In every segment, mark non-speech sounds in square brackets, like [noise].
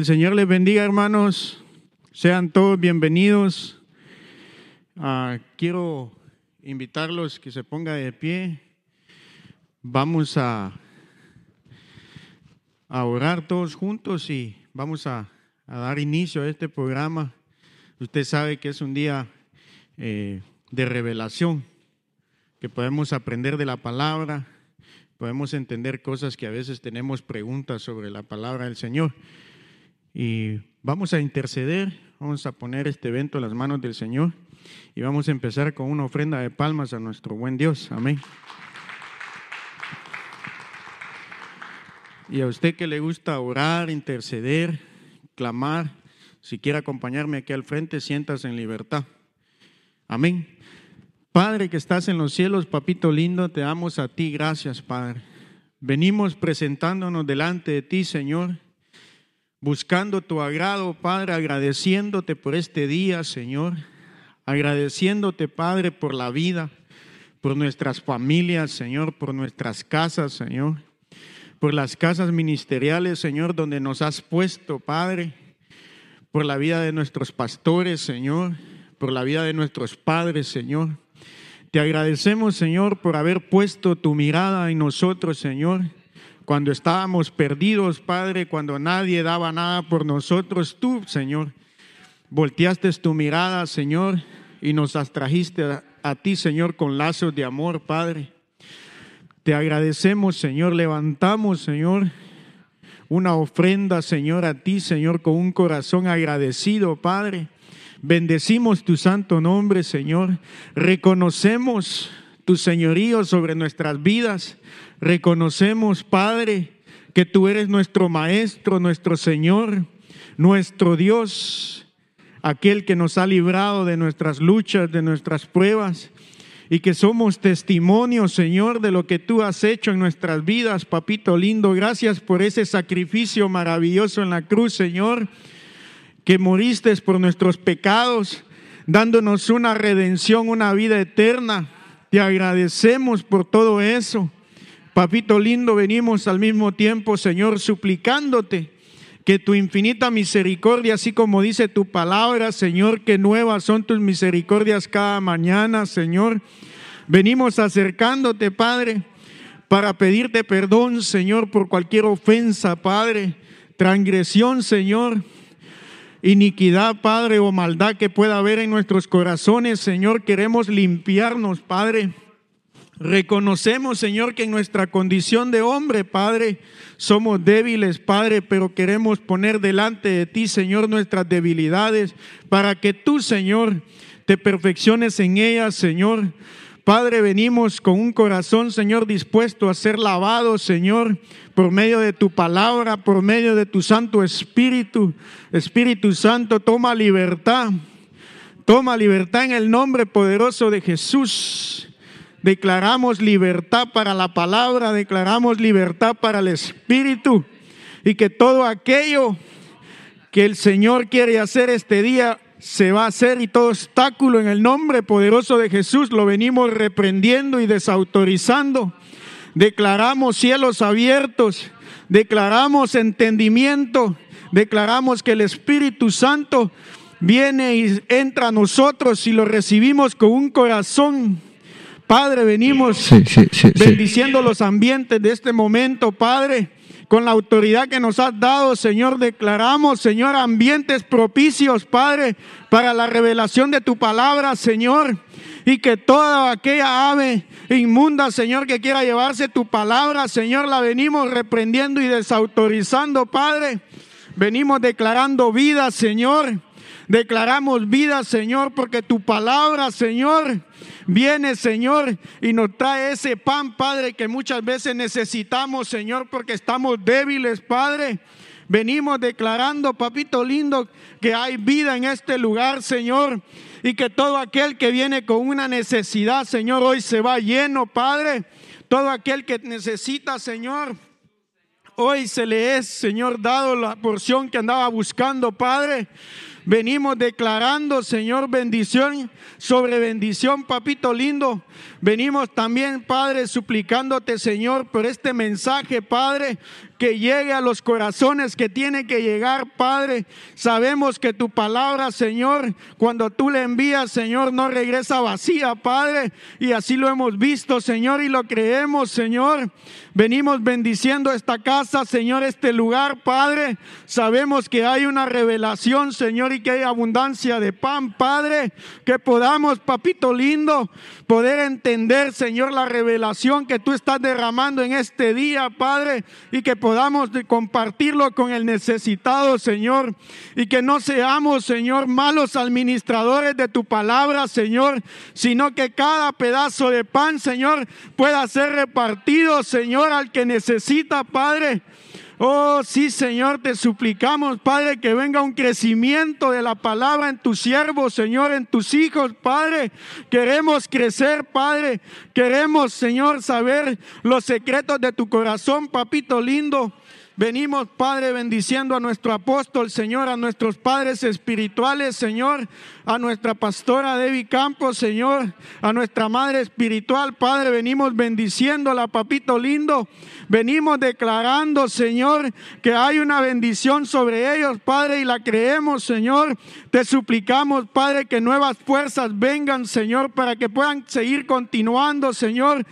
El Señor les bendiga, hermanos. Sean todos bienvenidos. Ah, quiero invitarlos que se ponga de pie. Vamos a, a orar todos juntos y vamos a, a, dar inicio a este programa. Usted sabe que es un día eh, de revelación, que podemos aprender de la palabra, podemos entender cosas que a veces tenemos preguntas sobre la palabra del Señor. Y vamos a interceder, vamos a poner este evento en las manos del Señor y vamos a empezar con una ofrenda de palmas a nuestro buen Dios. Amén. Y a usted que le gusta orar, interceder, clamar, si quiere acompañarme aquí al frente, siéntase en libertad. Amén. Padre que estás en los cielos, papito lindo, te damos a ti gracias, Padre. Venimos presentándonos delante de ti, Señor buscando tu agrado, Padre, agradeciéndote por este día, Señor, agradeciéndote, Padre, por la vida, por nuestras familias, Señor, por nuestras casas, Señor, por las casas ministeriales, Señor, donde nos has puesto, Padre, por la vida de nuestros pastores, Señor, por la vida de nuestros padres, Señor. Te agradecemos, Señor, por haber puesto tu mirada en nosotros, Señor cuando estábamos perdidos, Padre, cuando nadie daba nada por nosotros, tú, Señor, volteaste tu mirada, Señor, y nos atrajiste a, a ti, Señor, con lazos de amor, Padre. Te agradecemos, Señor, levantamos, Señor, una ofrenda, Señor, a ti, Señor, con un corazón agradecido, Padre. Bendecimos tu santo nombre, Señor. Reconocemos tu señorío sobre nuestras vidas. Reconocemos, Padre, que tú eres nuestro Maestro, nuestro Señor, nuestro Dios, aquel que nos ha librado de nuestras luchas, de nuestras pruebas, y que somos testimonio, Señor, de lo que tú has hecho en nuestras vidas, papito lindo. Gracias por ese sacrificio maravilloso en la cruz, Señor, que moriste por nuestros pecados, dándonos una redención, una vida eterna. Te agradecemos por todo eso. Papito lindo, venimos al mismo tiempo, Señor, suplicándote que tu infinita misericordia, así como dice tu palabra, Señor, que nuevas son tus misericordias cada mañana, Señor. Venimos acercándote, Padre, para pedirte perdón, Señor, por cualquier ofensa, Padre, transgresión, Señor, iniquidad, Padre, o maldad que pueda haber en nuestros corazones, Señor. Queremos limpiarnos, Padre. Reconocemos, Señor, que en nuestra condición de hombre, Padre, somos débiles, Padre, pero queremos poner delante de ti, Señor, nuestras debilidades, para que tú, Señor, te perfecciones en ellas, Señor. Padre, venimos con un corazón, Señor, dispuesto a ser lavado, Señor, por medio de tu palabra, por medio de tu Santo Espíritu. Espíritu Santo, toma libertad. Toma libertad en el nombre poderoso de Jesús. Declaramos libertad para la palabra, declaramos libertad para el Espíritu y que todo aquello que el Señor quiere hacer este día se va a hacer y todo obstáculo en el nombre poderoso de Jesús lo venimos reprendiendo y desautorizando. Declaramos cielos abiertos, declaramos entendimiento, declaramos que el Espíritu Santo viene y entra a nosotros y lo recibimos con un corazón Padre, venimos bendiciendo los ambientes de este momento, Padre. Con la autoridad que nos has dado, Señor, declaramos, Señor, ambientes propicios, Padre, para la revelación de tu palabra, Señor. Y que toda aquella ave inmunda, Señor, que quiera llevarse tu palabra, Señor, la venimos reprendiendo y desautorizando, Padre. Venimos declarando vida, Señor. Declaramos vida, Señor, porque tu palabra, Señor, viene, Señor, y nos trae ese pan, Padre, que muchas veces necesitamos, Señor, porque estamos débiles, Padre. Venimos declarando, papito lindo, que hay vida en este lugar, Señor, y que todo aquel que viene con una necesidad, Señor, hoy se va lleno, Padre. Todo aquel que necesita, Señor, hoy se le es, Señor, dado la porción que andaba buscando, Padre. Venimos declarando, Señor, bendición sobre bendición, papito lindo. Venimos también, Padre, suplicándote, Señor, por este mensaje, Padre, que llegue a los corazones que tiene que llegar, Padre. Sabemos que tu palabra, Señor, cuando tú le envías, Señor, no regresa vacía, Padre. Y así lo hemos visto, Señor, y lo creemos, Señor. Venimos bendiciendo esta casa, Señor, este lugar, Padre. Sabemos que hay una revelación, Señor, y que hay abundancia de pan, Padre. Que podamos, papito lindo, poder entender, Señor, la revelación que tú estás derramando en este día, Padre. Y que compartirlo con el necesitado, Señor. Y que no seamos, Señor, malos administradores de tu palabra, Señor. Sino que cada pedazo de pan, Señor, pueda ser repartido, Señor al que necesita, Padre. Oh, sí, Señor, te suplicamos, Padre, que venga un crecimiento de la palabra en tus siervos, Señor, en tus hijos, Padre. Queremos crecer, Padre. Queremos, Señor, saber los secretos de tu corazón, papito lindo. Venimos, Padre, bendiciendo a nuestro apóstol, Señor, a nuestros padres espirituales, Señor, a nuestra pastora Debbie Campos, Señor, a nuestra madre espiritual, Padre, venimos bendiciéndola, papito lindo. Venimos declarando, Señor, que hay una bendición sobre ellos, Padre, y la creemos, Señor. Te suplicamos, Padre, que nuevas fuerzas vengan, Señor, para que puedan seguir continuando, Señor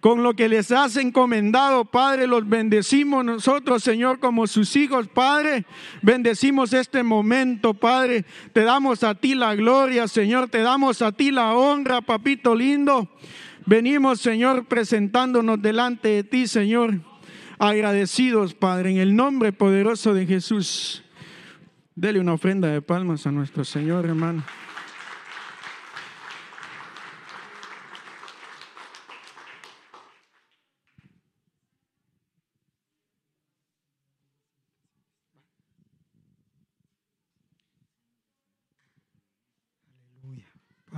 con lo que les has encomendado, Padre. Los bendecimos nosotros, Señor, como sus hijos, Padre. Bendecimos este momento, Padre. Te damos a ti la gloria, Señor. Te damos a ti la honra, papito lindo. Venimos, Señor, presentándonos delante de ti, Señor. Agradecidos, Padre, en el nombre poderoso de Jesús. Dele una ofrenda de palmas a nuestro Señor, hermano.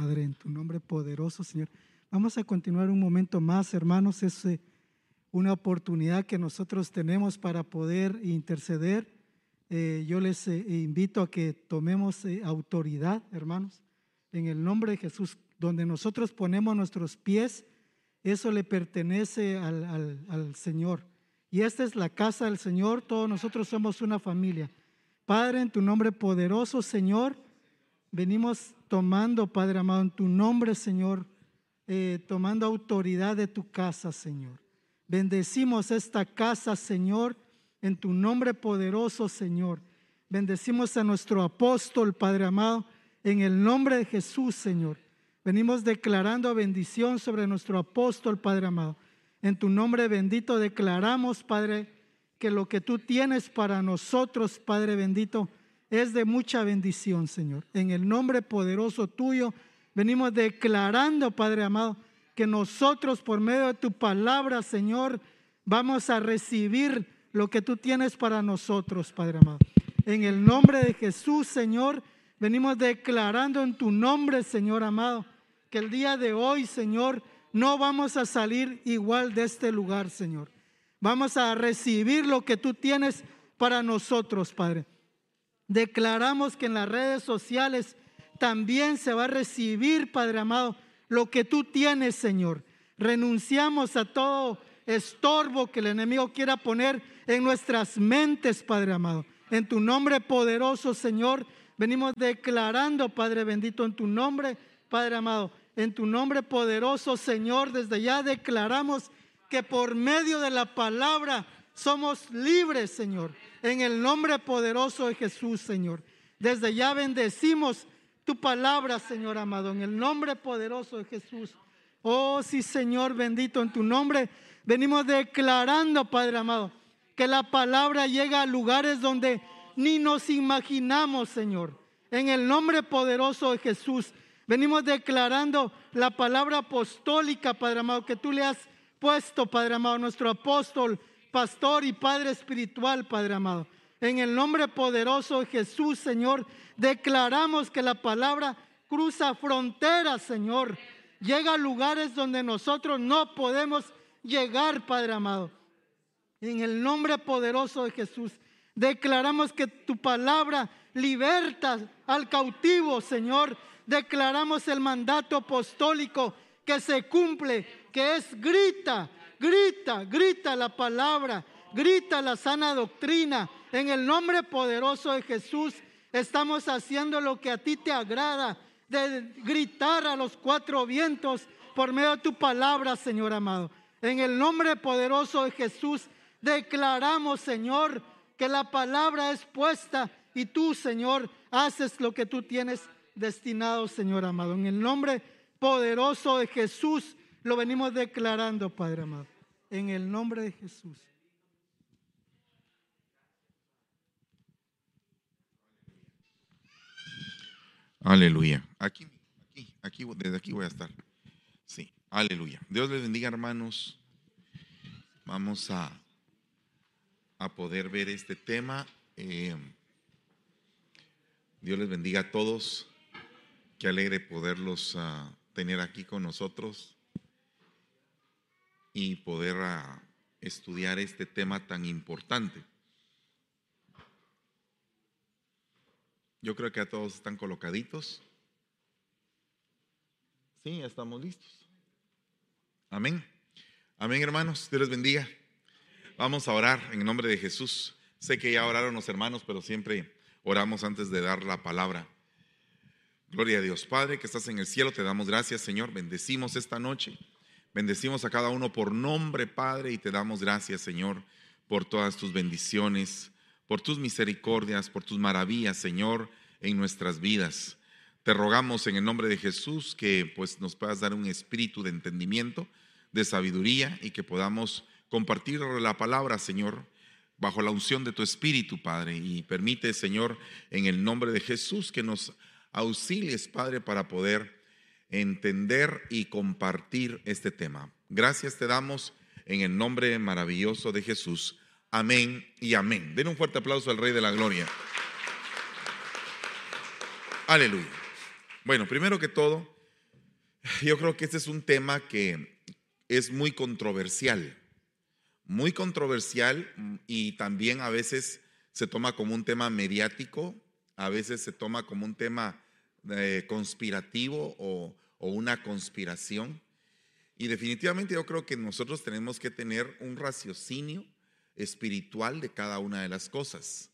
Padre, en tu nombre poderoso, Señor. Vamos a continuar un momento más, hermanos. Es eh, una oportunidad que nosotros tenemos para poder interceder. Eh, yo les eh, invito a que tomemos autoridad, hermanos, en el nombre de Jesús, donde nosotros ponemos nuestros pies, eso le pertenece al, al Señor. Y esta es la casa del Señor, todos nosotros somos una familia. Padre, en tu nombre poderoso, Señor, venimos tomando, Padre amado, en tu nombre, Señor, eh, tomando autoridad de tu casa, Señor. Bendecimos esta casa, Señor, en tu nombre poderoso, Señor. Bendecimos a nuestro apóstol, Padre amado, en el nombre de Jesús, Señor. Venimos declarando bendición sobre nuestro apóstol, Padre amado. En tu nombre bendito declaramos, Padre, que lo que tú tienes para nosotros, Padre bendito, es de mucha bendición, Señor. En el nombre poderoso tuyo, venimos declarando, Padre amado, que nosotros por medio de tu palabra, Señor, vamos a recibir lo que tú tienes para nosotros, Padre amado. En el nombre de Jesús, Señor, venimos declarando en tu nombre, Señor amado, que el día de hoy, Señor, no vamos a salir igual de este lugar, Señor. Vamos a recibir lo que tú tienes para nosotros, Padre. Declaramos que en las redes sociales también se va a recibir, Padre amado, lo que tú tienes, Señor. Renunciamos a todo estorbo que el enemigo quiera poner en nuestras mentes, Padre amado. En tu nombre poderoso, Señor, venimos declarando, Padre bendito, en tu nombre, Padre amado, en tu nombre poderoso, Señor, desde ya declaramos que por medio de la palabra somos libres, Señor en el nombre poderoso de Jesús, Señor. Desde ya bendecimos tu palabra, Señor amado, en el nombre poderoso de Jesús. Oh, sí, Señor, bendito en tu nombre. Venimos declarando, Padre amado, que la palabra llega a lugares donde ni nos imaginamos, Señor. En el nombre poderoso de Jesús. Venimos declarando la palabra apostólica, Padre amado, que tú le has puesto, Padre amado, nuestro apóstol pastor y Padre espiritual, Padre amado. En el nombre poderoso de Jesús, Señor, declaramos que la palabra cruza fronteras, Señor. Llega a lugares donde nosotros no podemos llegar, Padre amado. En el nombre poderoso de Jesús, declaramos que tu palabra liberta al cautivo, Señor. Declaramos el mandato apostólico que se cumple, que es grita, grita, grita la palabra. Grita la sana doctrina. En el nombre poderoso de Jesús estamos haciendo lo que a ti te agrada, de gritar a los cuatro vientos por medio de tu palabra, Señor amado. En el nombre poderoso de Jesús declaramos, Señor, que la palabra es puesta y tú, Señor, haces lo que tú tienes destinado, Señor amado. En el nombre poderoso de Jesús lo venimos declarando, Padre amado. En el nombre de Jesús. Aleluya. Aquí, aquí, aquí, desde aquí voy a estar. Sí, aleluya. Dios les bendiga, hermanos. Vamos a, a poder ver este tema. Eh, Dios les bendiga a todos. Qué alegre poderlos uh, tener aquí con nosotros y poder uh, estudiar este tema tan importante. Yo creo que a todos están colocaditos. Sí, estamos listos. Amén. Amén, hermanos. Dios les bendiga. Vamos a orar en nombre de Jesús. Sé que ya oraron los hermanos, pero siempre oramos antes de dar la palabra. Gloria a Dios. Padre, que estás en el cielo, te damos gracias, Señor. Bendecimos esta noche. Bendecimos a cada uno por nombre, Padre, y te damos gracias, Señor, por todas tus bendiciones por tus misericordias, por tus maravillas, Señor, en nuestras vidas. Te rogamos en el nombre de Jesús que pues nos puedas dar un espíritu de entendimiento, de sabiduría y que podamos compartir la palabra, Señor, bajo la unción de tu espíritu, Padre. Y permite, Señor, en el nombre de Jesús que nos auxilies, Padre, para poder entender y compartir este tema. Gracias te damos en el nombre maravilloso de Jesús. Amén y amén. Den un fuerte aplauso al Rey de la Gloria. Aleluya. Bueno, primero que todo, yo creo que este es un tema que es muy controversial, muy controversial y también a veces se toma como un tema mediático, a veces se toma como un tema eh, conspirativo o, o una conspiración. Y definitivamente yo creo que nosotros tenemos que tener un raciocinio espiritual de cada una de las cosas,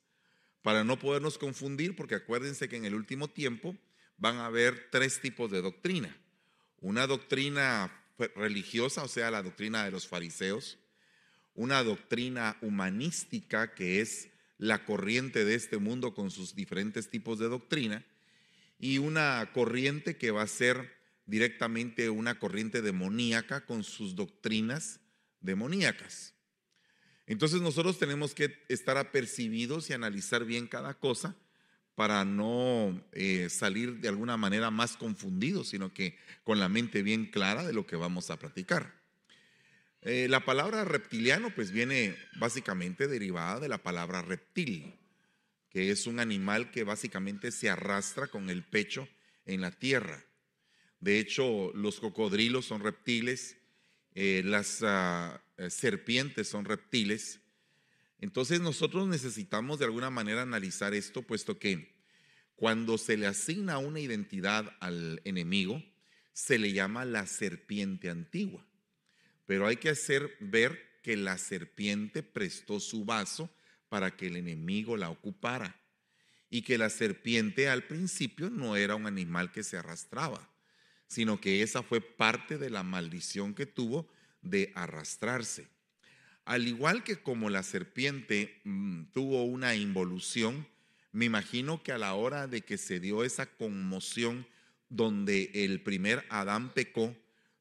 para no podernos confundir, porque acuérdense que en el último tiempo van a haber tres tipos de doctrina. Una doctrina religiosa, o sea, la doctrina de los fariseos, una doctrina humanística, que es la corriente de este mundo con sus diferentes tipos de doctrina, y una corriente que va a ser directamente una corriente demoníaca con sus doctrinas demoníacas. Entonces nosotros tenemos que estar apercibidos y analizar bien cada cosa para no eh, salir de alguna manera más confundidos, sino que con la mente bien clara de lo que vamos a platicar. Eh, la palabra reptiliano pues viene básicamente derivada de la palabra reptil, que es un animal que básicamente se arrastra con el pecho en la tierra. De hecho, los cocodrilos son reptiles, eh, las ah, eh, serpientes son reptiles. Entonces nosotros necesitamos de alguna manera analizar esto, puesto que cuando se le asigna una identidad al enemigo, se le llama la serpiente antigua. Pero hay que hacer ver que la serpiente prestó su vaso para que el enemigo la ocupara. Y que la serpiente al principio no era un animal que se arrastraba, sino que esa fue parte de la maldición que tuvo de arrastrarse. Al igual que como la serpiente mm, tuvo una involución, me imagino que a la hora de que se dio esa conmoción donde el primer Adán pecó,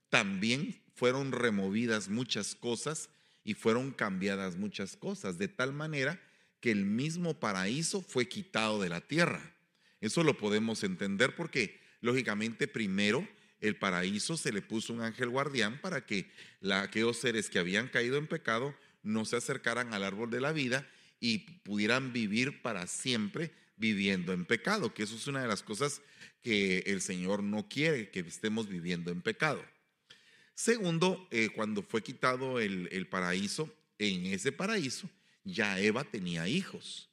también fueron removidas muchas cosas y fueron cambiadas muchas cosas, de tal manera que el mismo paraíso fue quitado de la tierra. Eso lo podemos entender porque, lógicamente, primero el paraíso se le puso un ángel guardián para que aquellos seres que habían caído en pecado no se acercaran al árbol de la vida y pudieran vivir para siempre viviendo en pecado, que eso es una de las cosas que el Señor no quiere, que estemos viviendo en pecado. Segundo, eh, cuando fue quitado el, el paraíso, en ese paraíso ya Eva tenía hijos,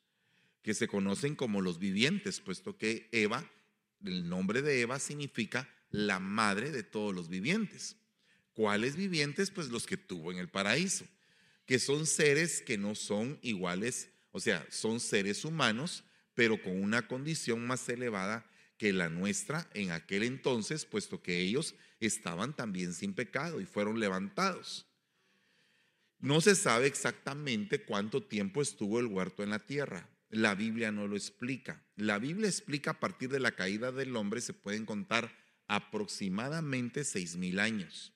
que se conocen como los vivientes, puesto que Eva, el nombre de Eva significa la madre de todos los vivientes. ¿Cuáles vivientes? Pues los que tuvo en el paraíso. que son seres que no son iguales, o sea, son seres humanos, pero con una condición más elevada que la nuestra en aquel entonces, puesto que ellos estaban también sin pecado y fueron levantados. No se sabe exactamente cuánto tiempo estuvo el huerto en la tierra. La Biblia no lo explica. La Biblia explica a partir de la caída del hombre se pueden contar aproximadamente seis mil años.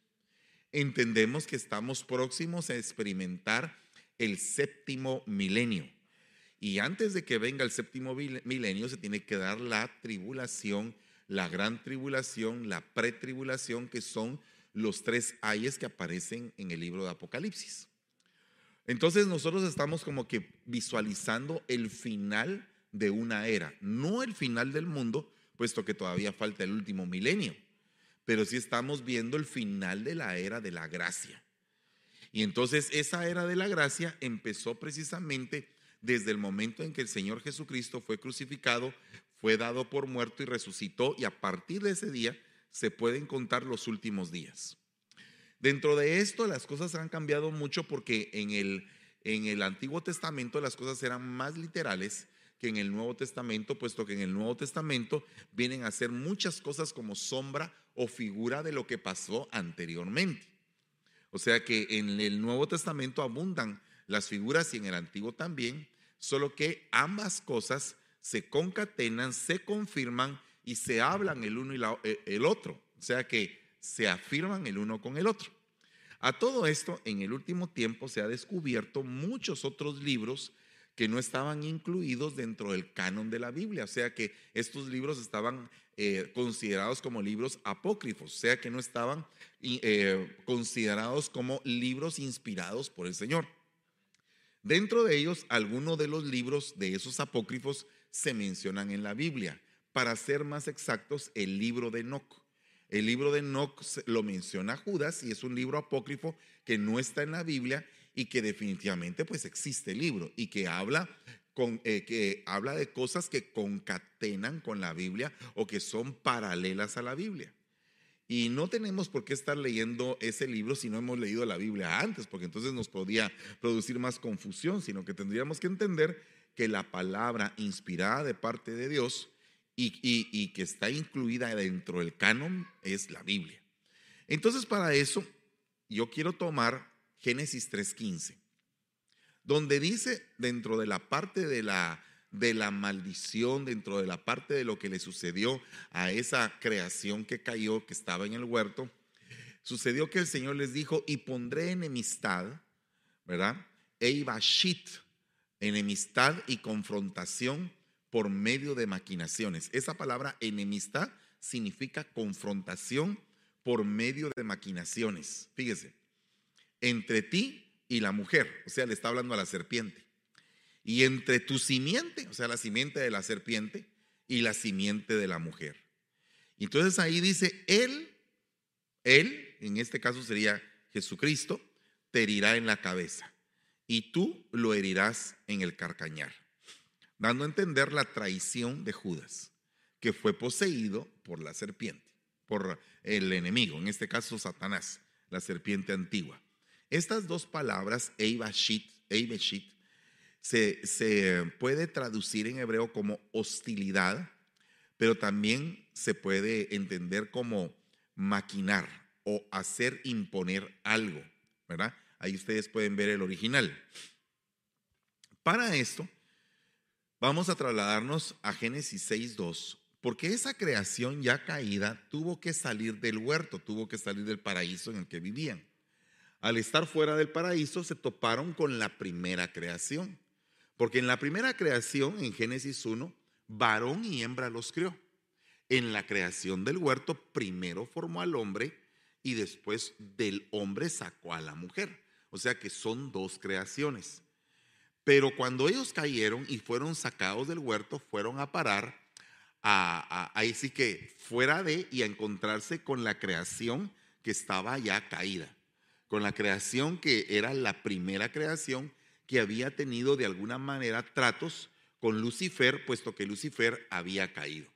Entendemos que estamos próximos a experimentar el séptimo milenio. Y antes de que venga el séptimo milenio se tiene que dar la tribulación, la gran tribulación, la pretribulación, que son los tres ayes que aparecen en el libro de Apocalipsis. Entonces nosotros estamos como que visualizando el final de una era, no el final del mundo, puesto que todavía falta el último milenio, pero sí estamos viendo el final de la era de la gracia. Y entonces esa era de la gracia empezó precisamente desde el momento en que el Señor Jesucristo fue crucificado, fue dado por muerto y resucitó, y a partir de ese día se pueden contar los últimos días. Dentro de esto las cosas han cambiado mucho porque en el, en el Antiguo Testamento las cosas eran más literales que en el Nuevo Testamento, puesto que en el Nuevo Testamento vienen a ser muchas cosas como sombra o figura de lo que pasó anteriormente. O sea que en el Nuevo Testamento abundan las figuras y en el Antiguo también, solo que ambas cosas se concatenan, se confirman y se hablan el uno y el otro. O sea que se afirman el uno con el otro. A todo esto, en el último tiempo se ha descubierto muchos otros libros que no estaban incluidos dentro del canon de la Biblia, o sea que estos libros estaban eh, considerados como libros apócrifos, o sea que no estaban eh, considerados como libros inspirados por el Señor. Dentro de ellos, algunos de los libros de esos apócrifos se mencionan en la Biblia. Para ser más exactos, el libro de Enoch. El libro de Enoch lo menciona Judas y es un libro apócrifo que no está en la Biblia y que definitivamente pues existe el libro y que habla con, eh, que habla de cosas que concatenan con la Biblia o que son paralelas a la Biblia. Y no tenemos por qué estar leyendo ese libro si no hemos leído la Biblia antes, porque entonces nos podría producir más confusión, sino que tendríamos que entender que la palabra inspirada de parte de Dios y, que está incluida dentro del canon es la Biblia. Entonces, para eso, yo quiero tomar Génesis 3.15, donde dice dentro de la parte de la, de la maldición, dentro de la parte de lo que le sucedió a esa creación que cayó, que estaba en el huerto, sucedió que el Señor les dijo, y pondré enemistad, ¿verdad? Eibashit, enemistad y confrontación por medio de maquinaciones. Esa palabra enemistad significa confrontación por medio de maquinaciones. Fíjese, entre ti y la mujer, o sea, le está hablando a la serpiente. Y entre tu simiente, o sea, la simiente de la serpiente y la simiente de la mujer. Entonces ahí dice, él, él, en este caso sería Jesucristo, te herirá en la cabeza y tú lo herirás en el carcañar dando a entender la traición de Judas, que fue poseído por la serpiente, por el enemigo, en este caso Satanás, la serpiente antigua. Estas dos palabras, Eibashit, Eibashit se, se puede traducir en hebreo como hostilidad, pero también se puede entender como maquinar o hacer imponer algo, ¿verdad? Ahí ustedes pueden ver el original. Para esto, Vamos a trasladarnos a Génesis 6.2, porque esa creación ya caída tuvo que salir del huerto, tuvo que salir del paraíso en el que vivían. Al estar fuera del paraíso se toparon con la primera creación, porque en la primera creación, en Génesis 1, varón y hembra los creó. En la creación del huerto, primero formó al hombre y después del hombre sacó a la mujer. O sea que son dos creaciones. Pero cuando ellos cayeron y fueron sacados del huerto, fueron a parar a, ahí sí que fuera de y a encontrarse con la creación que estaba ya caída, con la creación que era la primera creación que había tenido de alguna manera tratos con Lucifer, puesto que Lucifer había caído.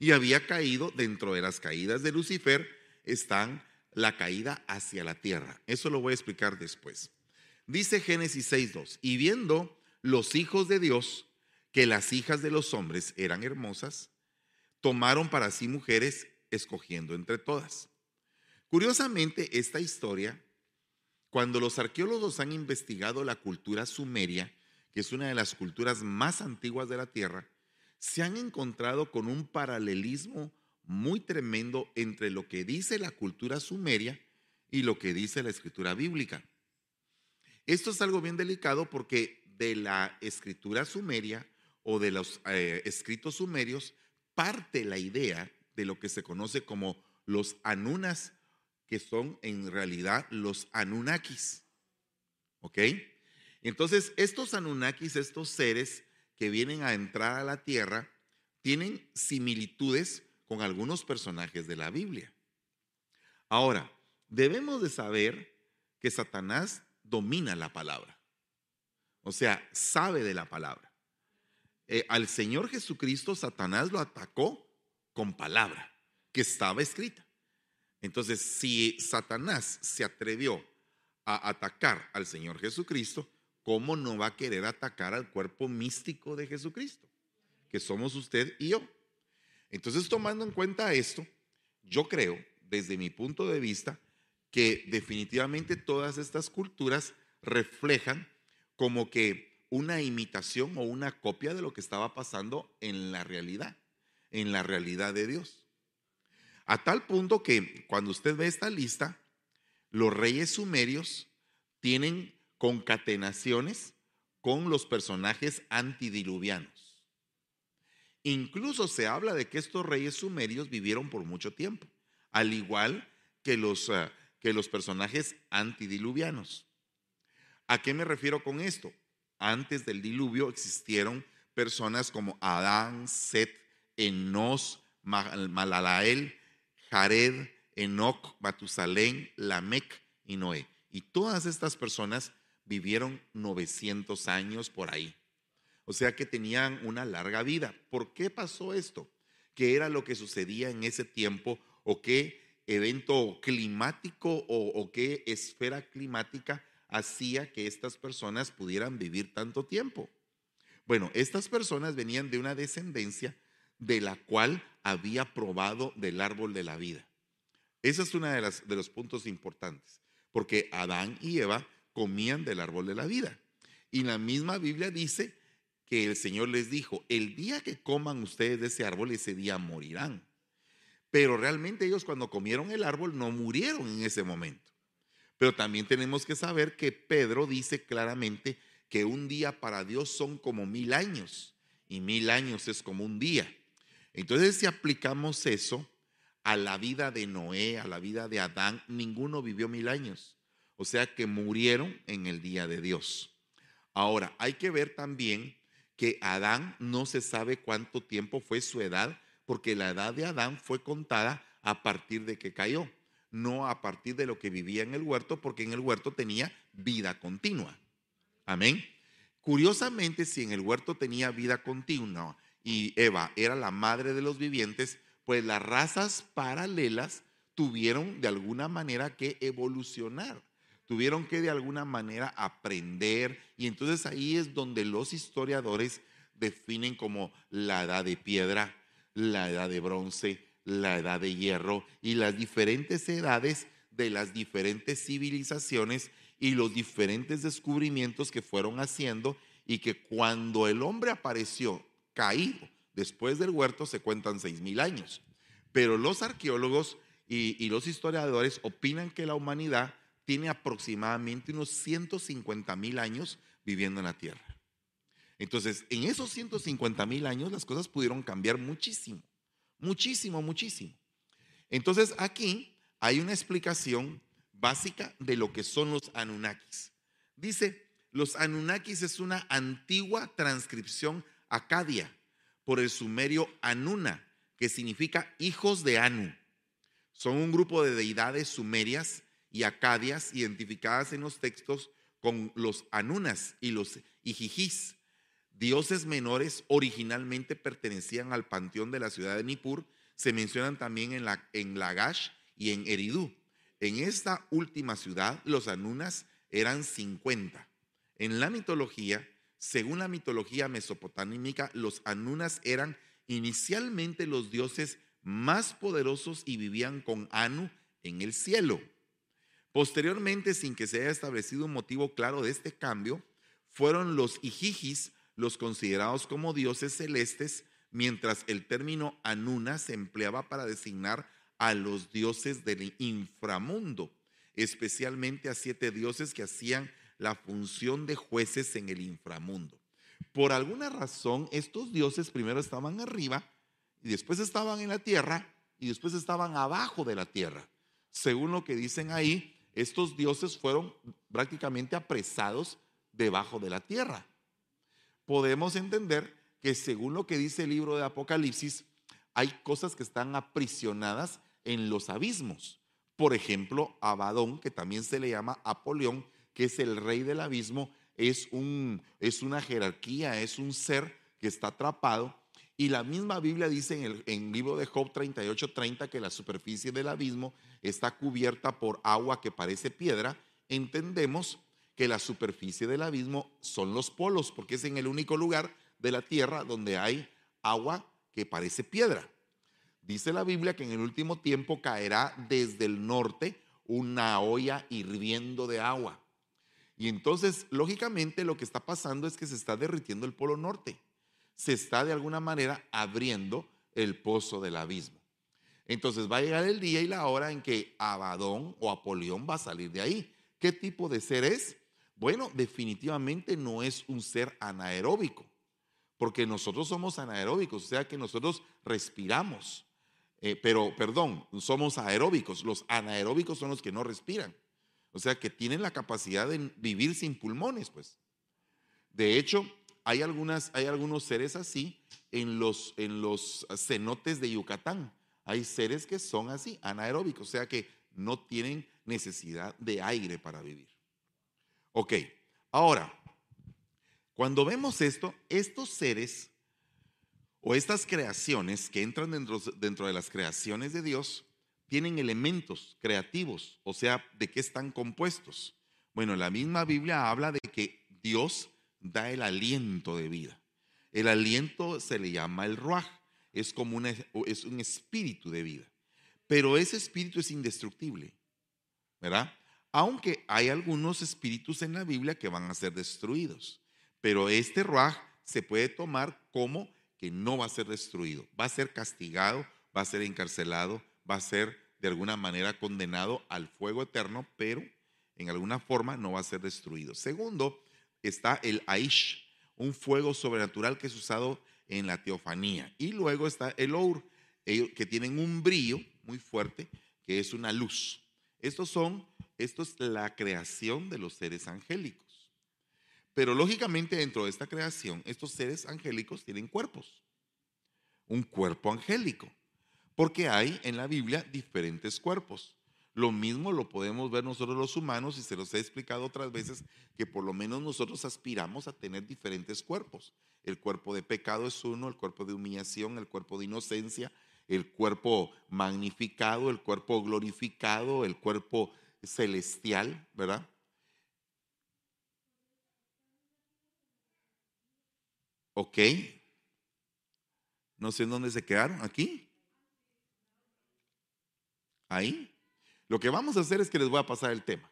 Y había caído dentro de las caídas de Lucifer están la caída hacia la tierra. Eso lo voy a explicar después. Dice Génesis 6.2, y viendo los hijos de Dios que las hijas de los hombres eran hermosas, tomaron para sí mujeres, escogiendo entre todas. Curiosamente, esta historia, cuando los arqueólogos han investigado la cultura sumeria, que es una de las culturas más antiguas de la Tierra, se han encontrado con un paralelismo muy tremendo entre lo que dice la cultura sumeria y lo que dice la escritura bíblica. Esto es algo bien delicado porque de la escritura sumeria o de los eh, escritos sumerios parte la idea de lo que se conoce como los Anunas, que son en realidad los Anunnakis. ¿Ok? Entonces, estos Anunnakis, estos seres que vienen a entrar a la tierra, tienen similitudes con algunos personajes de la Biblia. Ahora, debemos de saber que Satanás domina la palabra. O sea, sabe de la palabra. Eh, al Señor Jesucristo Satanás lo atacó con palabra que estaba escrita. Entonces, si Satanás se atrevió a atacar al Señor Jesucristo, ¿cómo no va a querer atacar al cuerpo místico de Jesucristo? Que somos usted y yo. Entonces, tomando en cuenta esto, yo creo, desde mi punto de vista, que definitivamente todas estas culturas reflejan como que una imitación o una copia de lo que estaba pasando en la realidad, en la realidad de Dios. A tal punto que cuando usted ve esta lista, los reyes sumerios tienen concatenaciones con los personajes antidiluvianos. Incluso se habla de que estos reyes sumerios vivieron por mucho tiempo, al igual que los, eh, que los personajes antidiluvianos. ¿A qué me refiero con esto? Antes del diluvio existieron personas como Adán, Set, Enos, Malalael, Jared, Enoch, Matusalén, Lamec y Noé. Y todas estas personas vivieron 900 años por ahí. O sea que tenían una larga vida. ¿Por qué pasó esto? ¿Qué era lo que sucedía en ese tiempo? ¿O qué evento climático o, qué esfera climática hacía que estas personas pudieran vivir tanto tiempo? Bueno, estas personas venían de una descendencia de la cual había probado del árbol de la vida. Ese es uno de los puntos importantes, porque Adán y Eva comían del árbol de la vida. Y la misma Biblia dice que el Señor les dijo, el día que coman ustedes de ese árbol, ese día morirán. Pero realmente ellos cuando comieron el árbol no murieron en ese momento. Pero también tenemos que saber que Pedro dice claramente que un día para Dios son como mil años y mil años es como un día. Entonces si aplicamos eso a la vida de Noé, a la vida de Adán, ninguno vivió mil años. O sea que murieron en el día de Dios. Ahora, hay que ver también que Adán no se sabe cuánto tiempo fue su edad, porque la edad de Adán fue contada a partir de que cayó, no a partir de lo que vivía en el huerto, porque en el huerto tenía vida continua. Amén. Curiosamente, si en el huerto tenía vida continua y Eva era la madre de los vivientes, pues las razas paralelas tuvieron de alguna manera que evolucionar tuvieron que de alguna manera aprender y entonces ahí es donde los historiadores definen como la edad de piedra, la edad de bronce, la edad de hierro y las diferentes edades de las diferentes civilizaciones y los diferentes descubrimientos que fueron haciendo y que cuando el hombre apareció caído después del huerto se cuentan seis mil años. Pero los arqueólogos y, y los historiadores opinan que la humanidad tiene aproximadamente unos 150 mil años viviendo en la tierra. Entonces, en esos 150 mil años las cosas pudieron cambiar muchísimo, muchísimo, muchísimo. Entonces, aquí hay una explicación básica de lo que son los Anunnakis. Dice, los Anunnakis es una antigua transcripción acadia por el sumerio Anuna, que significa hijos de Anu. Son un grupo de deidades sumerias y acadias identificadas en los textos con los anunas y los ijijis. Dioses menores originalmente pertenecían al panteón de la ciudad de Nippur, se mencionan también en, la, en Lagash y en Eridú. En esta última ciudad, los anunas eran 50. En la mitología, según la mitología mesopotámica, los Anunas eran inicialmente los dioses más poderosos y vivían con Anu en el cielo. Posteriormente, sin que se haya establecido un motivo claro de este cambio, fueron los Ijijis los considerados como dioses celestes, mientras el término Anuna se empleaba para designar a los dioses del inframundo, especialmente a siete dioses que hacían la función de jueces en el inframundo. Por alguna razón, estos dioses primero estaban arriba y después estaban en la tierra y después estaban abajo de la tierra. Según lo que dicen ahí, estos dioses fueron prácticamente apresados debajo de la tierra. Podemos entender que según lo que dice el libro de Apocalipsis, hay cosas que están aprisionadas en los abismos. Por ejemplo, Abadón, que también se le llama Apolión, que es el rey del abismo, es, un, es una jerarquía, es un ser que está atrapado. Y la misma Biblia dice en el, en libro de Job 38:30 que la superficie del abismo está cubierta por agua que parece piedra. Entendemos que la superficie del abismo son los polos, porque es en el único lugar de la tierra donde hay agua que parece piedra. Dice la Biblia que en el último tiempo caerá desde el norte una olla hirviendo de agua. Y entonces, lógicamente, lo que está pasando es que se está derritiendo el polo norte. Se está de alguna manera abriendo el pozo del abismo. Entonces va a llegar el día y la hora en que Abadón o Apolión va a salir de ahí. ¿Qué tipo de ser es? Bueno, definitivamente no es un ser anaeróbico, porque nosotros somos anaeróbicos, o sea que nosotros respiramos. Eh, pero, perdón, somos aeróbicos. Los anaeróbicos son los que no respiran. O sea, que tienen la capacidad de vivir sin pulmones, pues. De hecho, hay, algunas, hay algunos seres así en los, en los cenotes de Yucatán. Hay seres que son así, anaeróbicos, o sea que no tienen necesidad de aire para vivir. Ok, ahora, cuando vemos esto, estos seres o estas creaciones que entran dentro, dentro de las creaciones de Dios, tienen elementos creativos, o sea, ¿de qué están compuestos? Bueno, la misma Biblia habla de que Dios da el aliento de vida. El aliento se le llama el ruaj, es como es un espíritu de vida. Pero ese espíritu es indestructible, ¿verdad? Aunque hay algunos espíritus en la Biblia que van a ser destruidos. Pero este ruaj se puede tomar como que no va a ser destruido, va a ser castigado, va a ser encarcelado, va a ser de alguna manera condenado al fuego eterno, pero en alguna forma no va a ser destruido. Segundo, está el Aish, un fuego sobrenatural que es usado en la teofanía. Y luego está el Our, que tienen un brillo muy fuerte, que es una luz. Estos son, esto es la creación de los seres angélicos. Pero lógicamente dentro de esta creación, estos seres angélicos tienen cuerpos. Un cuerpo angélico porque hay en la Biblia diferentes cuerpos. Lo mismo lo podemos ver nosotros los humanos y se los he explicado otras veces que por lo menos nosotros aspiramos a tener diferentes cuerpos. El cuerpo de pecado es uno, el cuerpo de humillación, el cuerpo de inocencia, el cuerpo magnificado, el cuerpo glorificado, el cuerpo celestial, ¿verdad? Ok. No sé en dónde se quedaron, aquí. Ahí. Lo que vamos a hacer es que les voy a pasar el tema.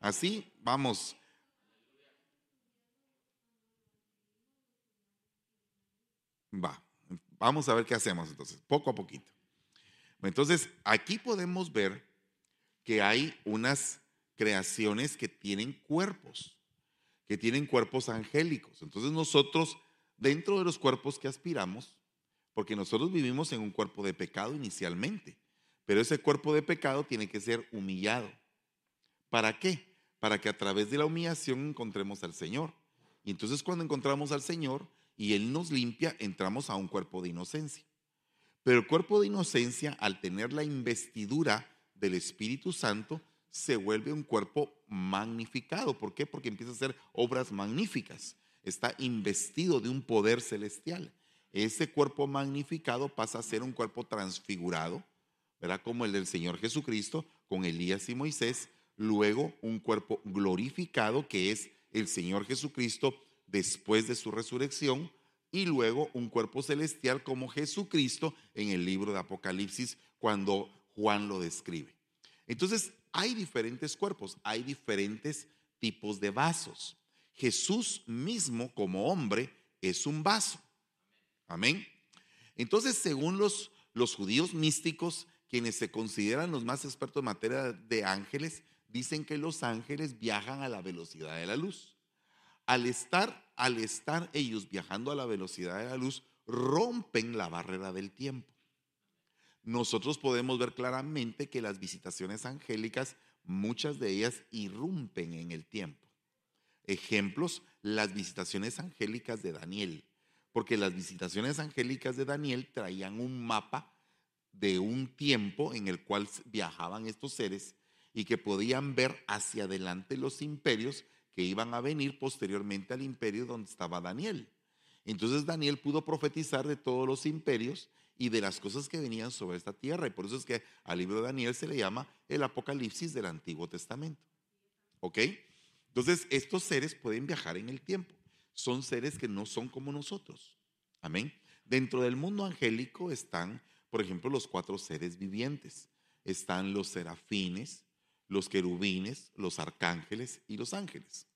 Así vamos. Va. Vamos a ver qué hacemos entonces, poco a poquito. Entonces, aquí podemos ver que hay unas creaciones que tienen cuerpos, que tienen cuerpos angélicos. Entonces nosotros, dentro de los cuerpos que aspiramos, porque nosotros vivimos en un cuerpo de pecado inicialmente, pero ese cuerpo de pecado tiene que ser humillado. ¿Para qué? Para que a través de la humillación encontremos al Señor. Y entonces cuando encontramos al Señor y Él nos limpia, entramos a un cuerpo de inocencia. Pero el cuerpo de inocencia, al tener la investidura del Espíritu Santo, se vuelve un cuerpo magnificado. ¿Por qué? Porque empieza a hacer obras magníficas. Está investido de un poder celestial. Ese cuerpo magnificado pasa a ser un cuerpo transfigurado, ¿verdad? Como el del Señor Jesucristo con Elías y Moisés, luego un cuerpo glorificado que es el Señor Jesucristo después de su resurrección y luego un cuerpo celestial como Jesucristo en el libro de Apocalipsis cuando Juan lo describe. Entonces, hay diferentes cuerpos, hay diferentes tipos de vasos. Jesús mismo como hombre es un vaso. Amén. Entonces, según los, los judíos místicos, quienes se consideran los más expertos en materia de ángeles, dicen que los ángeles viajan a la velocidad de la luz. Al estar, al estar ellos viajando a la velocidad de la luz, rompen la barrera del tiempo. Nosotros podemos ver claramente que las visitaciones angélicas, muchas de ellas irrumpen en el tiempo. Ejemplos, las visitaciones angélicas de Daniel, porque las visitaciones angélicas de Daniel traían un mapa de un tiempo en el cual viajaban estos seres y que podían ver hacia adelante los imperios que iban a venir posteriormente al imperio donde estaba Daniel. Entonces Daniel pudo profetizar de todos los imperios y de las cosas que venían sobre esta tierra. Y por eso es que al libro de Daniel se le llama el Apocalipsis del Antiguo Testamento. ¿Ok? Entonces, estos seres pueden viajar en el tiempo. Son seres que no son como nosotros. Amén. Dentro del mundo angélico están, por ejemplo, los cuatro seres vivientes. Están los serafines, los querubines, los arcángeles y los ángeles.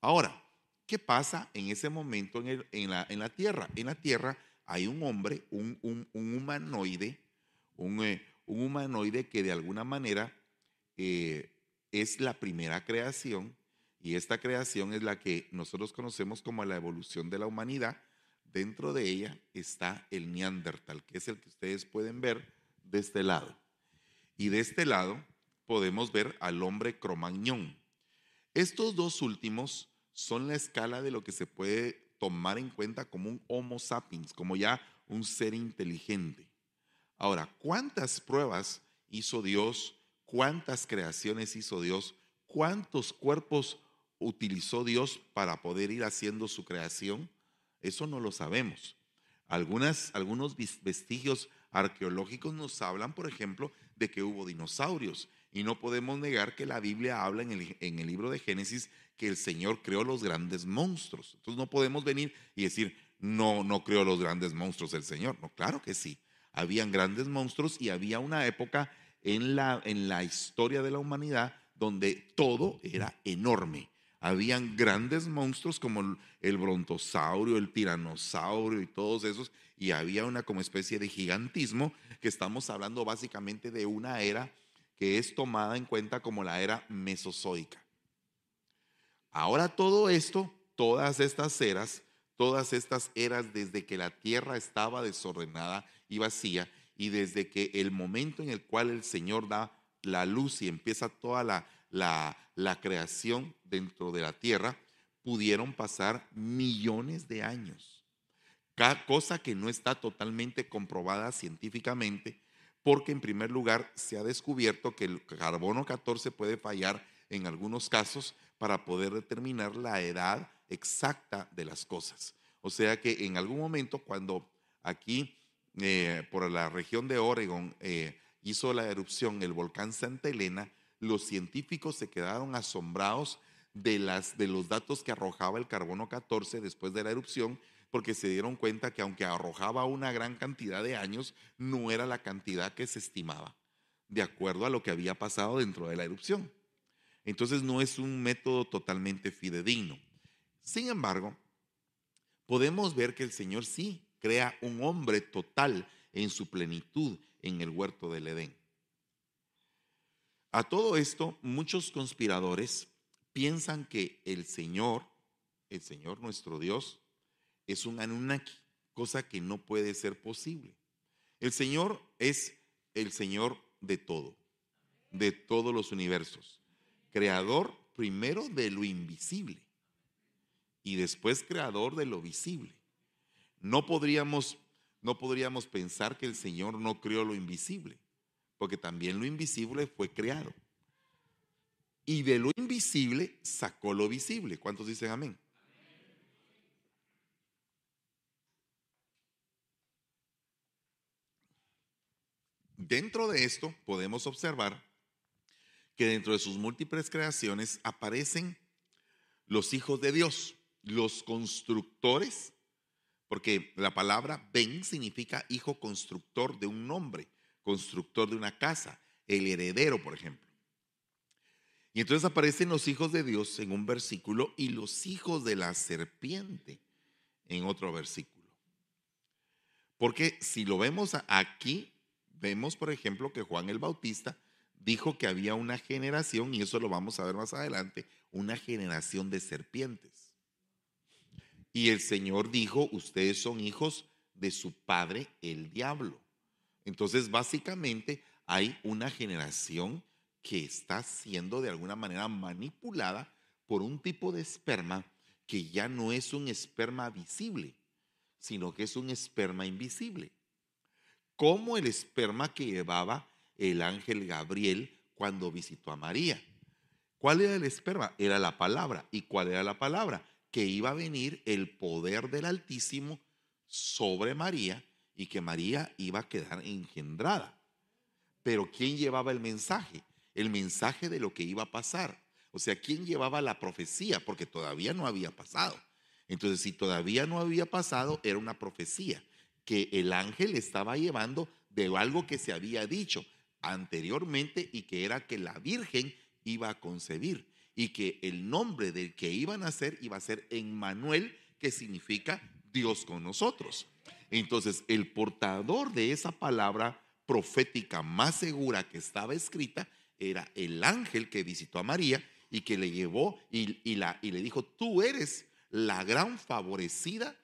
Ahora, ¿qué pasa en ese momento en, la, tierra? En la tierra hay un hombre, un, humanoide, eh, un, humanoide que de alguna manera eh, es la primera creación y esta creación es la que nosotros conocemos como la evolución de la humanidad. Dentro de ella está el Neandertal, que es el que ustedes pueden ver de este lado. Y de este lado podemos ver al hombre cromañón. Estos dos últimos son la escala de lo que se puede tomar en cuenta como un Homo sapiens, como ya un ser inteligente. Ahora, ¿cuántas pruebas hizo Dios? ¿Cuántas creaciones hizo Dios? ¿Cuántos cuerpos utilizó Dios para poder ir haciendo su creación? Eso no lo sabemos. Algunas, algunos vestigios arqueológicos nos hablan, por ejemplo, de que hubo dinosaurios. Y no podemos negar que la Biblia habla en el, en el libro de Génesis que el Señor creó los grandes monstruos. Entonces no podemos venir y decir, no, no creó los grandes monstruos el Señor. No, claro que sí. Habían grandes monstruos y había una época en la, en la historia de la humanidad donde todo era enorme. Habían grandes monstruos como el brontosaurio, el tiranosaurio y todos esos, y había una como especie de gigantismo que estamos hablando básicamente de una era que es tomada en cuenta como la era mesozoica. Ahora todo esto, todas estas eras, todas estas eras desde que la tierra estaba desordenada y vacía y desde que el momento en el cual el Señor da la luz y empieza toda la, la, la creación dentro de la tierra, pudieron pasar millones de años. Cosa que no está totalmente comprobada científicamente, porque en primer lugar se ha descubierto que el carbono 14 puede fallar en algunos casos para poder determinar la edad exacta de las cosas. O sea que en algún momento cuando aquí eh, por la región de Oregon eh, hizo la erupción el volcán Santa Elena, los científicos se quedaron asombrados de, las, de los datos que arrojaba el carbono 14 después de la erupción porque se dieron cuenta que aunque arrojaba una gran cantidad de años, no era la cantidad que se estimaba, de acuerdo a lo que había pasado dentro de la erupción. Entonces no es un método totalmente fidedigno. Sin embargo, podemos ver que el Señor sí crea un hombre total en su plenitud en el huerto del Edén. A todo esto, muchos conspiradores piensan que el Señor, el Señor nuestro Dios, es un Anunnaki, cosa que no puede ser posible. El Señor es el Señor de todo, de todos los universos. Creador primero de lo invisible y después creador de lo visible. No podríamos, no podríamos pensar que el Señor no creó lo invisible, porque también lo invisible fue creado. Y de lo invisible sacó lo visible. ¿Cuántos dicen amén? Dentro de esto podemos observar que dentro de sus múltiples creaciones aparecen los hijos de Dios, los constructores, porque la palabra Ben significa hijo constructor de un nombre, constructor de una casa, el heredero, por ejemplo. Y entonces aparecen los hijos de Dios en un versículo y los hijos de la serpiente en otro versículo. Porque si lo vemos aquí, vemos, por ejemplo, que Juan el Bautista dijo que había una generación, y eso lo vamos a ver más adelante, una generación de serpientes. Y el Señor dijo, ustedes son hijos de su padre, el diablo. Entonces, básicamente, hay una generación que está siendo de alguna manera manipulada por un tipo de esperma que ya no es un esperma visible, sino que es un esperma invisible. Como el esperma que llevaba el ángel Gabriel cuando visitó a María. ¿Cuál era el esperma? Era la palabra. ¿Y cuál era la palabra? Que iba a venir el poder del Altísimo sobre María y que María iba a quedar engendrada. Pero ¿quién llevaba el mensaje? El mensaje de lo que iba a pasar. O sea, ¿quién llevaba la profecía? Porque todavía no había pasado. Entonces, si todavía no había pasado, era una profecía que el ángel estaba llevando de algo que se había dicho anteriormente y que era que la Virgen iba a concebir y que el nombre del que iban a nacer iba a ser Emmanuel, que significa Dios con nosotros. Entonces, el portador de esa palabra profética más segura que estaba escrita era el ángel que visitó a María y que le llevó y, le dijo, tú eres la gran favorecida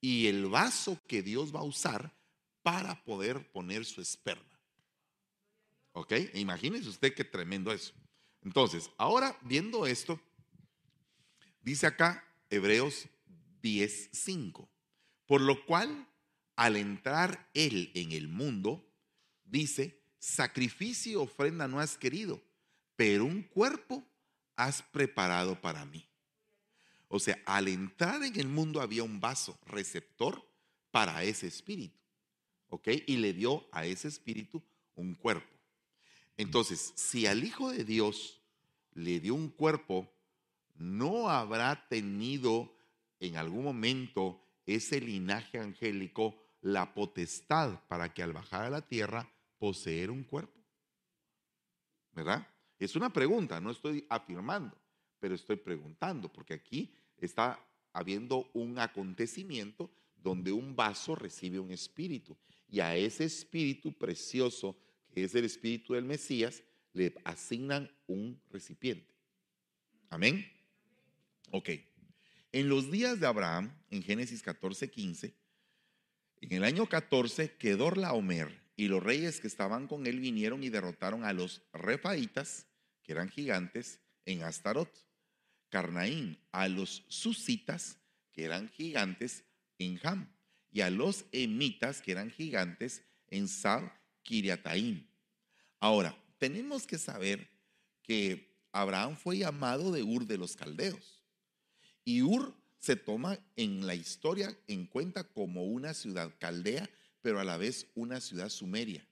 y el vaso que Dios va a usar para poder poner su esperma. ¿Ok? Imagínese usted qué tremendo eso. Entonces, ahora viendo esto, dice acá Hebreos 10:5, por lo cual al entrar Él en el mundo, dice, sacrificio y ofrenda no has querido, pero un cuerpo has preparado para mí. O sea, al entrar en el mundo había un vaso receptor para ese espíritu. ¿Ok? Y le dio a ese espíritu un cuerpo. Entonces, si al Hijo de Dios le dio un cuerpo, ¿no habrá tenido en algún momento ese linaje angélico la potestad para que al bajar a la tierra poseer un cuerpo? ¿Verdad? Es una pregunta, no estoy afirmando, pero estoy preguntando, porque aquí está habiendo un acontecimiento donde un vaso recibe un espíritu y a ese espíritu precioso que es el espíritu del Mesías, le asignan un recipiente. Amén. Ok. En los días de Abraham, en Génesis 14, 15, en el año 14, quedó Laomer y los reyes que estaban con él vinieron y derrotaron a los refaitas, que eran gigantes, en Astarot. Carnaín, a los susitas, que eran gigantes, en Ham, y a los emitas, que eran gigantes, en Sab Kiriataim. Ahora, tenemos que saber que Abraham fue llamado de Ur de los Caldeos. Y Ur se toma en la historia en cuenta como una ciudad caldea, pero a la vez una ciudad sumeria.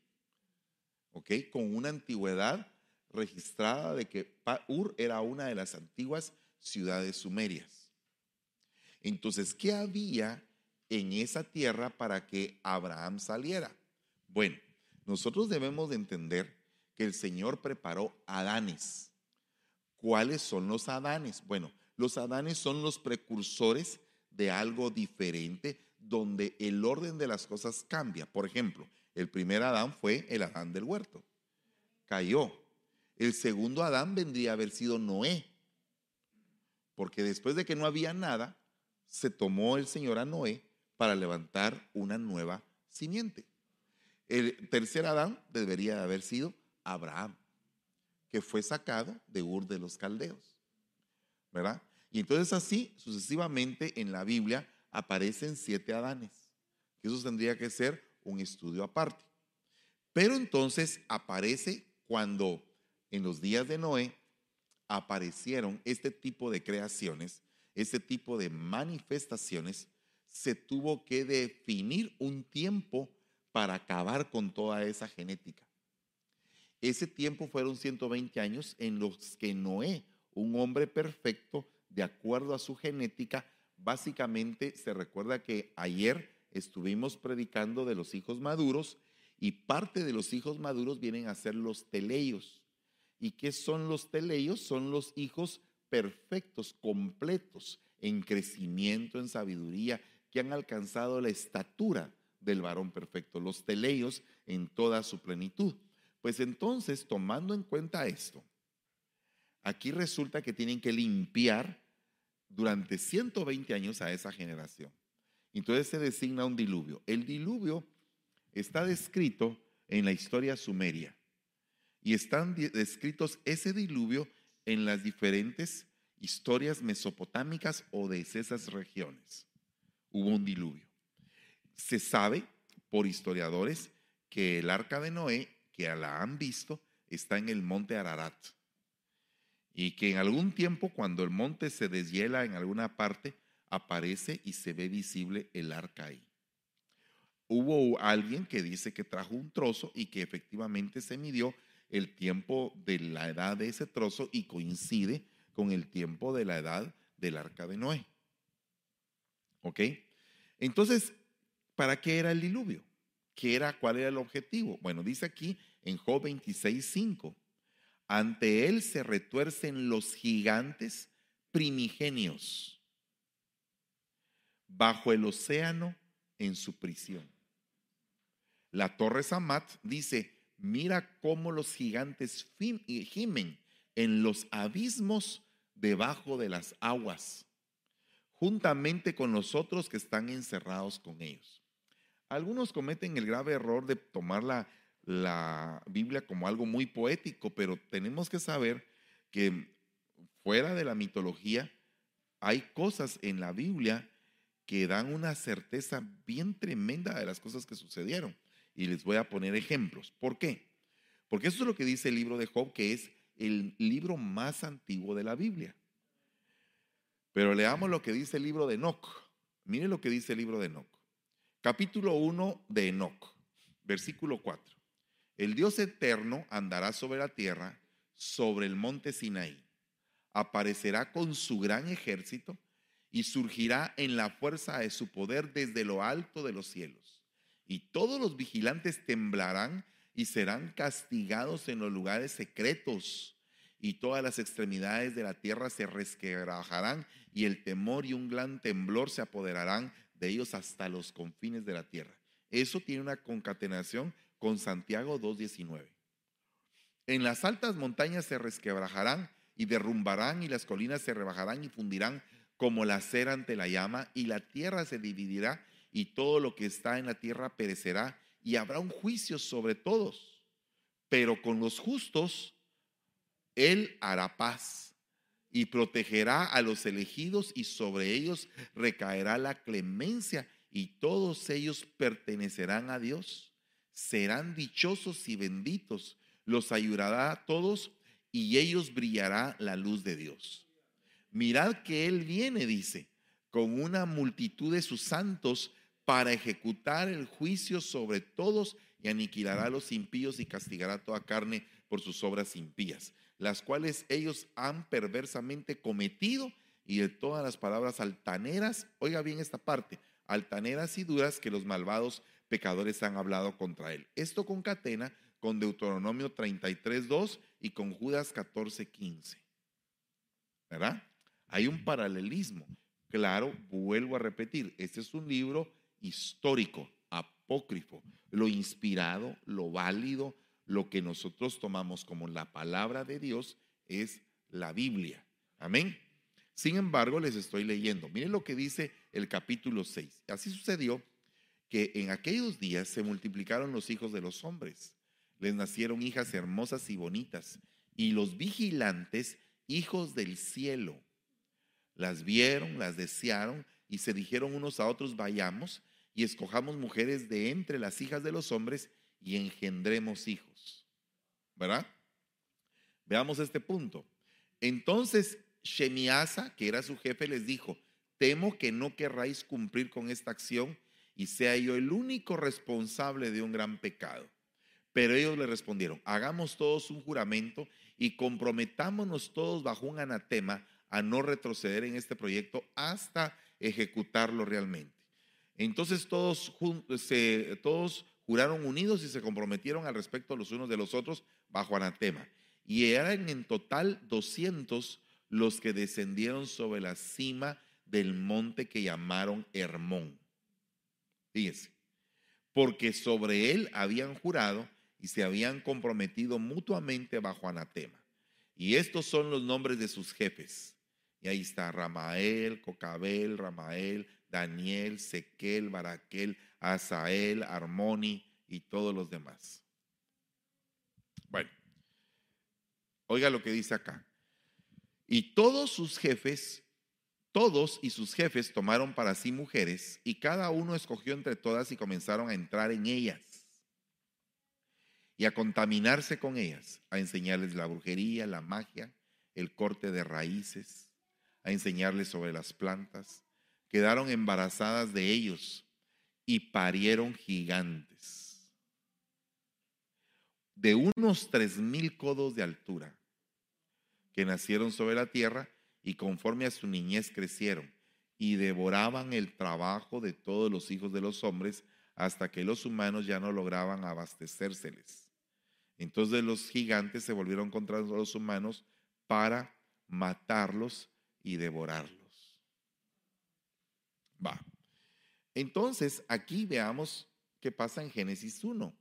¿Ok? Con una antigüedad registrada de que Ur era una de las antiguas ciudades sumerias. Entonces, ¿qué había en esa tierra para que Abraham saliera? Bueno, nosotros debemos de entender que el Señor preparó Adanes. ¿Cuáles son los Adanes? Bueno, los Adanes son los precursores de algo diferente donde el orden de las cosas cambia. Por ejemplo, el primer Adán fue el Adán del huerto. Cayó. El segundo Adán vendría a haber sido Noé. Porque después de que no había nada, se tomó el Señor a Noé para levantar una nueva simiente. El tercer Adán debería haber sido Abraham, que fue sacado de Ur de los Caldeos. ¿Verdad? Y entonces así, sucesivamente en la Biblia aparecen siete Adanes, eso tendría que ser un estudio aparte. Pero entonces aparece cuando en los días de Noé aparecieron este tipo de creaciones, este tipo de manifestaciones, se tuvo que definir un tiempo para acabar con toda esa genética. ese tiempo fueron 120 años en los que Noé, un hombre perfecto, de acuerdo a su genética, básicamente se recuerda que ayer estuvimos predicando de los hijos maduros y parte de los hijos maduros vienen a ser los teleios. ¿Y qué son los teleios? Son los hijos perfectos, completos, en crecimiento, en sabiduría, que han alcanzado la estatura del varón perfecto, los teleios en toda su plenitud. Pues entonces, tomando en cuenta esto, aquí resulta que tienen que limpiar durante 120 años a esa generación. Entonces se designa un diluvio. El diluvio está descrito en la historia sumeria y están descritos ese diluvio en las diferentes historias mesopotámicas o de esas regiones. Hubo un diluvio. Se sabe por historiadores que el arca de Noé, que la han visto, está en el monte Ararat. Y que en algún tiempo, cuando el monte se deshiela en alguna parte, aparece y se ve visible el arca ahí. Hubo alguien que dice que trajo un trozo y que efectivamente se midió el tiempo de la edad de ese trozo y coincide con el tiempo de la edad del arca de Noé. ¿Ok? Entonces, ¿para qué era el diluvio? ¿Qué era, ¿Cuál era el objetivo? Bueno, dice aquí en Job 26.5, ante él se retuercen los gigantes primigenios bajo el océano en su prisión. La torre Samat dice, mira cómo los gigantes gimen en los abismos debajo de las aguas, juntamente con los otros que están encerrados con ellos. Algunos cometen el grave error de tomar la, la Biblia como algo muy poético, pero tenemos que saber que fuera de la mitología hay cosas en la Biblia que dan una certeza bien tremenda de las cosas que sucedieron. Y les voy a poner ejemplos. ¿Por qué? Porque eso es lo que dice el libro de Job, que es el libro más antiguo de la Biblia. Pero leamos lo que dice el libro de Enoch. Mire lo que dice el libro de Enoch. Capítulo 1 de Enoch, versículo 4. El Dios eterno andará sobre la tierra, sobre el monte Sinaí. Aparecerá con su gran ejército y surgirá en la fuerza de su poder desde lo alto de los cielos. Y todos los vigilantes temblarán y serán castigados en los lugares secretos. Y todas las extremidades de la tierra se resquebrajarán y el temor y un gran temblor se apoderarán de ellos hasta los confines de la tierra. Eso tiene una concatenación con Santiago 2.19. En las altas montañas se resquebrajarán y derrumbarán y las colinas se rebajarán y fundirán como la cera ante la llama, y la tierra se dividirá, y todo lo que está en la tierra perecerá, y habrá un juicio sobre todos. Pero con los justos, Él hará paz y protegerá a los elegidos, y sobre ellos recaerá la clemencia, y todos ellos pertenecerán a Dios. Serán dichosos y benditos, los ayudará a todos, y ellos brillará la luz de Dios. Mirad que Él viene, dice, con una multitud de sus santos para ejecutar el juicio sobre todos y aniquilará a los impíos y castigará toda carne por sus obras impías, las cuales ellos han perversamente cometido y de todas las palabras altaneras, oiga bien esta parte, altaneras y duras que los malvados pecadores han hablado contra él. Esto concatena con Deuteronomio 33.2 y con Judas 14.15. ¿Verdad? Hay un paralelismo. Claro, vuelvo a repetir, este es un libro histórico, apócrifo, lo inspirado, lo válido, lo que nosotros tomamos como la palabra de Dios es la Biblia. Amén. Sin embargo, les estoy leyendo. Miren lo que dice el capítulo 6. Así sucedió que en aquellos días se multiplicaron los hijos de los hombres. Les nacieron hijas hermosas y bonitas. Y los vigilantes, hijos del cielo las vieron, las desearon y se dijeron unos a otros, vayamos y escojamos mujeres de entre las hijas de los hombres y engendremos hijos. ¿Verdad? Veamos este punto. Entonces Shemiasa, que era su jefe, les dijo, temo que no querráis cumplir con esta acción y sea yo el único responsable de un gran pecado. Pero ellos le respondieron, hagamos todos un juramento y comprometámonos todos bajo un anatema a no retroceder en este proyecto hasta ejecutarlo realmente. Entonces todos, todos juraron unidos y se comprometieron al respecto los unos de los otros bajo anatema. Y eran en total 200 los que descendieron sobre la cima del monte que llamaron Hermón. Fíjense, porque sobre él habían jurado y se habían comprometido mutuamente bajo anatema. Y estos son los nombres de sus jefes. Y ahí está Ramael, Cocabel, Ramael, Daniel, Sequel, Baraquel, Asael, Armoni y todos los demás. Bueno, oiga lo que dice acá. Y todos sus jefes, todos y sus jefes tomaron para sí mujeres y cada uno escogió entre todas y comenzaron a entrar en ellas y a contaminarse con ellas, a enseñarles la brujería, la magia, el corte de raíces, a enseñarles sobre las plantas. Quedaron embarazadas de ellos y parieron gigantes de unos tres mil codos de altura que nacieron sobre la tierra y conforme a su niñez crecieron y devoraban el trabajo de todos los hijos de los hombres hasta que los humanos ya no lograban abastecérseles. Entonces los gigantes se volvieron contra los humanos para matarlos y devorarlos. Va. Entonces, aquí veamos qué pasa en Génesis 1,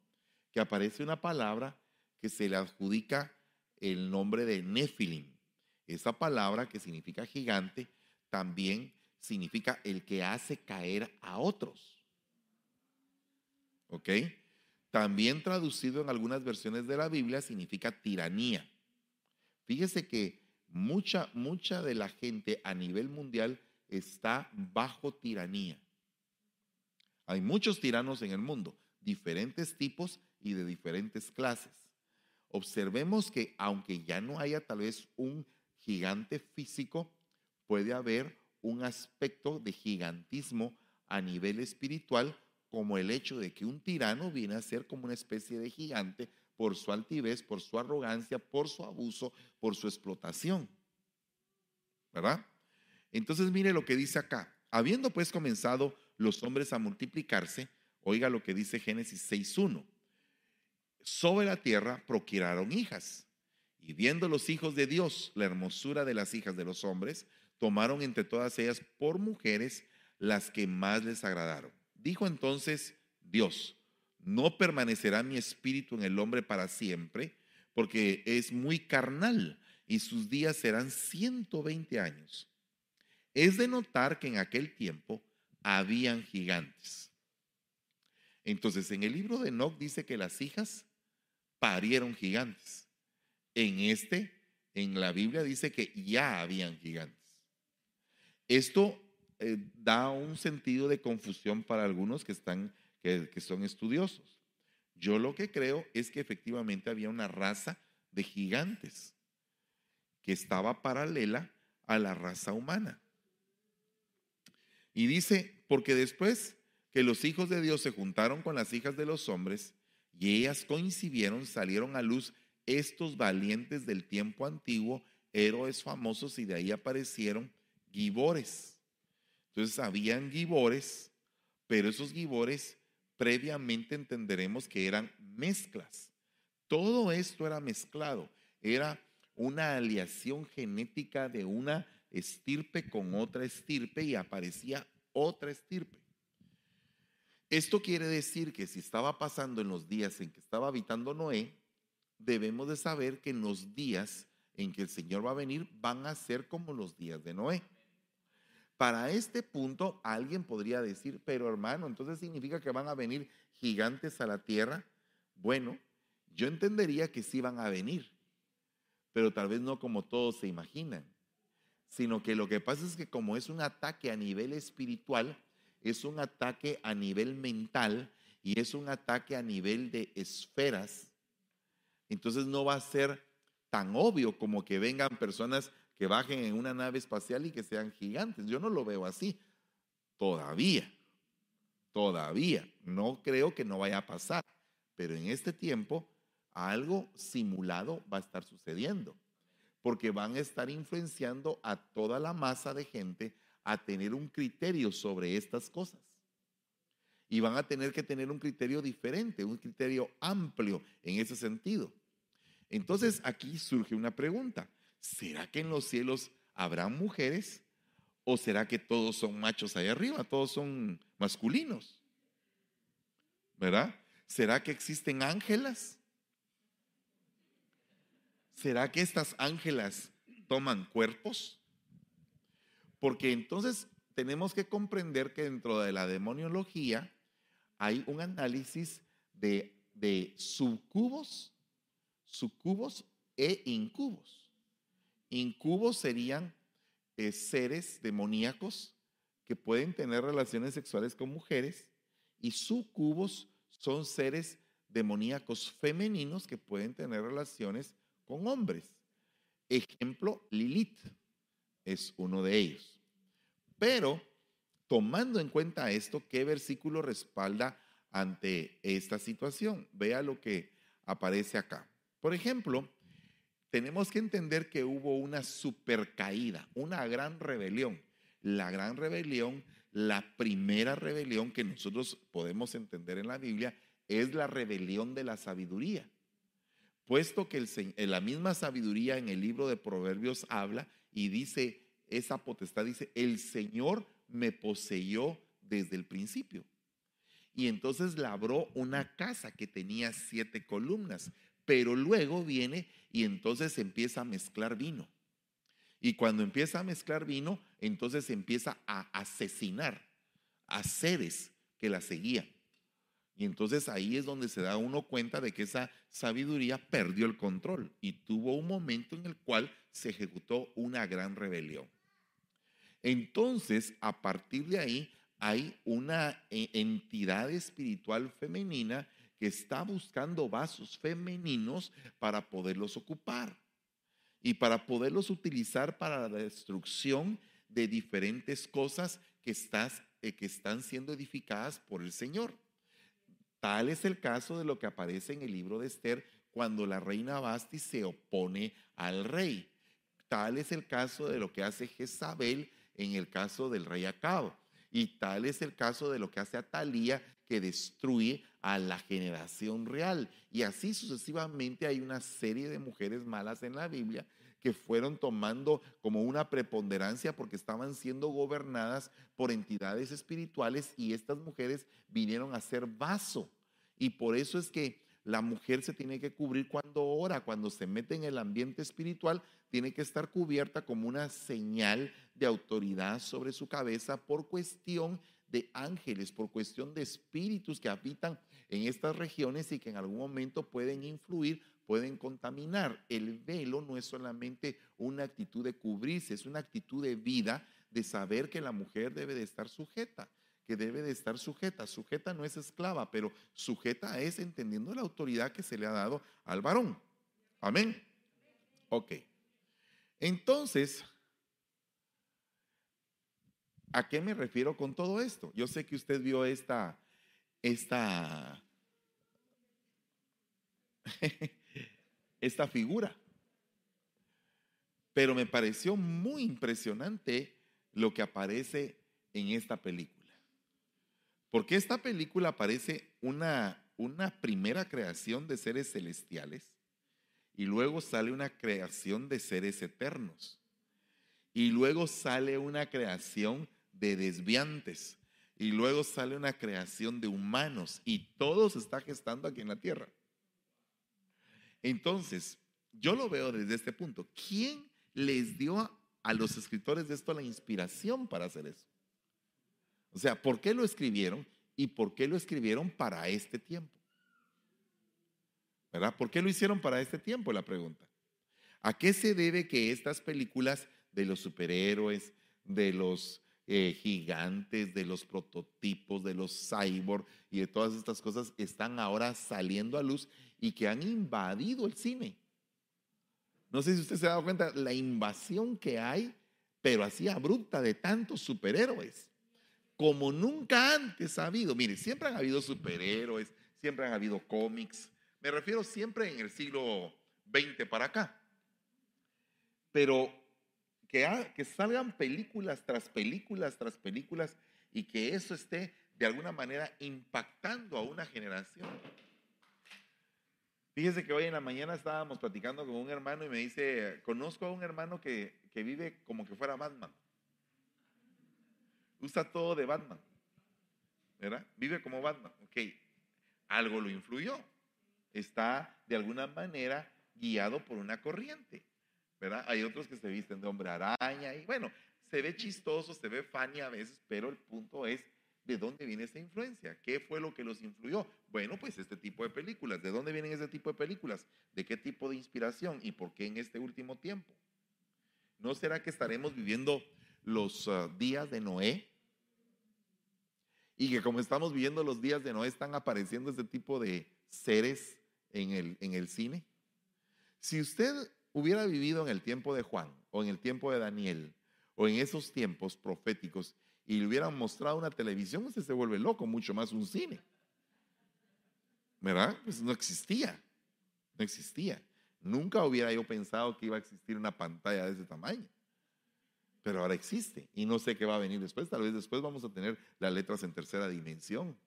que aparece una palabra que se le adjudica el nombre de Nefilim. Esa palabra que significa gigante también significa el que hace caer a otros. ¿Ok? También traducido en algunas versiones de la Biblia significa tiranía. Fíjese que mucha, mucha de la gente a nivel mundial está bajo tiranía. Hay muchos tiranos en el mundo, diferentes tipos y de diferentes clases. Observemos que aunque ya no haya tal vez un gigante físico, puede haber un aspecto de gigantismo a nivel espiritual, como el hecho de que un tirano viene a ser como una especie de gigante por su altivez, por su arrogancia, por su abuso, por su explotación. ¿Verdad? Entonces mire lo que dice acá. Habiendo pues comenzado los hombres a multiplicarse, oiga lo que dice Génesis 6.1. Sobre la tierra procuraron hijas, y viendo los hijos de Dios la hermosura de las hijas de los hombres, tomaron entre todas ellas por mujeres las que más les agradaron. Dijo entonces Dios, no permanecerá mi espíritu en el hombre para siempre, porque es muy carnal y sus días serán 120 años. Es de notar que en aquel tiempo habían gigantes. Entonces, en el libro de Enoch dice que las hijas parieron gigantes. En este, en la Biblia dice que ya habían gigantes. Esto eh, da un sentido de confusión para algunos que están, que, que son estudiosos. Yo lo que creo es que efectivamente había una raza de gigantes que estaba paralela a la raza humana. Y dice, porque después que los hijos de Dios se juntaron con las hijas de los hombres y ellas coincidieron, salieron a luz estos valientes del tiempo antiguo, héroes famosos, y de ahí aparecieron gibores. Entonces habían gibores, pero esos gibores previamente entenderemos que eran mezclas. Todo esto era mezclado, era una aliación genética de una estirpe con otra estirpe y aparecía otra estirpe. Esto quiere decir que si estaba pasando en los días en que estaba habitando Noé, debemos de saber que en los días en que el Señor va a venir van a ser como los días de Noé. Para este punto alguien podría decir, pero hermano, entonces significa que van a venir gigantes a la tierra. Bueno, yo entendería que sí van a venir, pero tal vez no como todos se imaginan sino que lo que pasa es que como es un ataque a nivel espiritual, es un ataque a nivel mental y es un ataque a nivel de esferas, entonces no va a ser tan obvio como que vengan personas que bajen en una nave espacial y que sean gigantes. Yo no lo veo así. Todavía. Todavía. No creo que no vaya a pasar. pero en este tiempo algo simulado va a estar sucediendo, porque van a estar influenciando a toda la masa de gente a tener un criterio sobre estas cosas. Y van a tener que tener un criterio diferente, un criterio amplio en ese sentido. Entonces aquí surge una pregunta. ¿Será que en los cielos habrá mujeres? ¿O será que todos son machos ahí arriba? Todos son masculinos. ¿Verdad? ¿Será que existen ángelas? ¿Será que estas ángelas toman cuerpos? Porque entonces tenemos que comprender que dentro de la demoniología hay un análisis de, de subcubos, subcubos e incubos. Incubos serían eh, seres demoníacos que pueden tener relaciones sexuales con mujeres y subcubos son seres demoníacos femeninos que pueden tener relaciones con hombres. Ejemplo, Lilith es uno de ellos. Pero tomando en cuenta esto, ¿qué versículo respalda ante esta situación? Vea lo que aparece acá. Por ejemplo, tenemos que entender que hubo una supercaída, una gran rebelión. La gran rebelión, la primera rebelión que nosotros podemos entender en la Biblia es la rebelión de la sabiduría. Puesto que el, la misma sabiduría en el libro de Proverbios habla y dice, esa potestad dice, el Señor me poseyó desde el principio. Y entonces labró una casa que tenía siete columnas, pero luego viene y entonces empieza a mezclar vino. Y cuando empieza a mezclar vino, entonces empieza a asesinar a seres que la seguían. Y entonces ahí es donde se da uno cuenta de que esa sabiduría perdió el control y tuvo un momento en el cual se ejecutó una gran rebelión. Entonces, a partir de ahí, hay una eh, entidad espiritual femenina que está buscando vasos femeninos para poderlos ocupar y para poderlos utilizar para la destrucción de diferentes cosas que, eh, que están siendo edificadas por el Señor. Tal es el caso de lo que aparece en el libro de Esther cuando la reina Basti se opone al rey. Tal es el caso de lo que hace Jezabel en el caso del rey Acabo. Y tal es el caso de lo que hace Atalía, que destruye a la generación real. Y así sucesivamente hay una serie de mujeres malas en la Biblia que fueron tomando como una preponderancia porque estaban siendo gobernadas por entidades espirituales y estas mujeres vinieron a ser vaso. Y por eso es que la mujer se tiene que cubrir cuando ora, cuando se mete en el ambiente espiritual, tiene que estar cubierta como una señal de autoridad sobre su cabeza por cuestión de ángeles, por cuestión de espíritus que habitan en estas regiones y que en algún momento pueden influir, pueden contaminar. El velo no es solamente una actitud de cubrirse, es una actitud de vida, de saber que la mujer debe de estar sujeta que debe de estar sujeta. Sujeta no es esclava, pero sujeta es entendiendo la autoridad que se le ha dado al varón. Amén. Ok. Entonces, ¿a qué me refiero con todo esto? Yo sé que usted vio esta, esta, [laughs] esta figura, pero me pareció muy impresionante lo que aparece en esta película. Porque esta película parece una, una primera creación de seres celestiales y luego sale una creación de seres eternos y luego sale una creación de desviantes y luego sale una creación de humanos y todo se está gestando aquí en la tierra. Entonces, yo lo veo desde este punto. ¿Quién les dio a los escritores de esto la inspiración para hacer eso? O sea, ¿por qué lo escribieron y por qué lo escribieron para este tiempo? ¿Verdad? ¿Por qué lo hicieron para este tiempo? La pregunta. ¿A qué se debe que estas películas de los superhéroes, de los eh, gigantes, de los prototipos, de los cyborg y de todas estas cosas están ahora saliendo a luz y que han invadido el cine? No sé si usted se ha dado cuenta la invasión que hay, pero así abrupta de tantos superhéroes como nunca antes ha habido. Mire, siempre han habido superhéroes, siempre han habido cómics. Me refiero siempre en el siglo XX para acá. Pero que, salgan películas tras películas tras películas y que eso esté de alguna manera impactando a una generación. Fíjese que hoy en la mañana estábamos platicando con un hermano y me dice, conozco a un hermano que, que vive como que fuera Batman. Usa todo de Batman. ¿Verdad? Vive como Batman. Ok, algo lo influyó. Está de alguna manera guiado por una corriente. ¿Verdad? Hay otros que se visten de hombre araña y bueno, se ve chistoso, se ve funny a veces, pero el punto es de dónde viene esa influencia, qué fue lo que los influyó. Bueno, pues este tipo de películas, ¿de dónde vienen ese tipo de películas? ¿De qué tipo de inspiración y por qué en este último tiempo? ¿No será que estaremos viviendo los ah, días de Noé? Y que como estamos viviendo los días de Noé, están apareciendo este tipo de seres en el, en el cine. Si usted hubiera vivido en el tiempo de Juan o en el tiempo de Daniel o en esos tiempos proféticos y le hubieran mostrado una televisión, usted se vuelve loco, mucho más un cine. ¿Verdad? Pues no existía, no existía. Nunca hubiera yo pensado que iba a existir una pantalla de ese tamaño. Pero ahora existe y no sé qué va a venir después. Tal vez después vamos a tener las letras en tercera dimensión.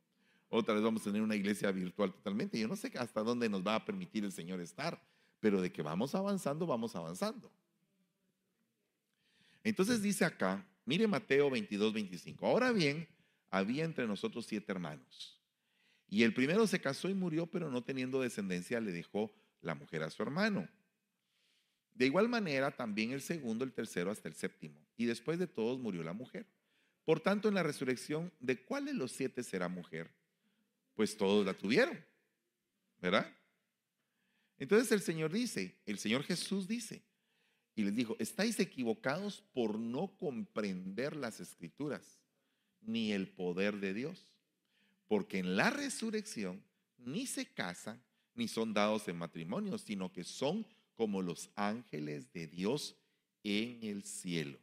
Otra vez vamos a tener una iglesia virtual totalmente. Yo no sé hasta dónde nos va a permitir el Señor estar pero de que vamos avanzando, vamos avanzando. Entonces dice acá, mire Mateo 22, 25. Ahora bien, había entre nosotros siete hermanos. Y el primero se casó y murió, pero no teniendo descendencia le dejó la mujer a su hermano. De igual manera, también el segundo, el tercero, hasta el séptimo. Y después de todos murió la mujer. Por tanto, en la resurrección, ¿de cuál de los siete será mujer? Pues todos la tuvieron, ¿verdad? Entonces el Señor dice, el Señor Jesús dice, y les dijo, estáis equivocados por no comprender las escrituras ni el poder de Dios, porque en la resurrección ni se casan ni son dados en matrimonio, sino que son como los ángeles de Dios en el cielo.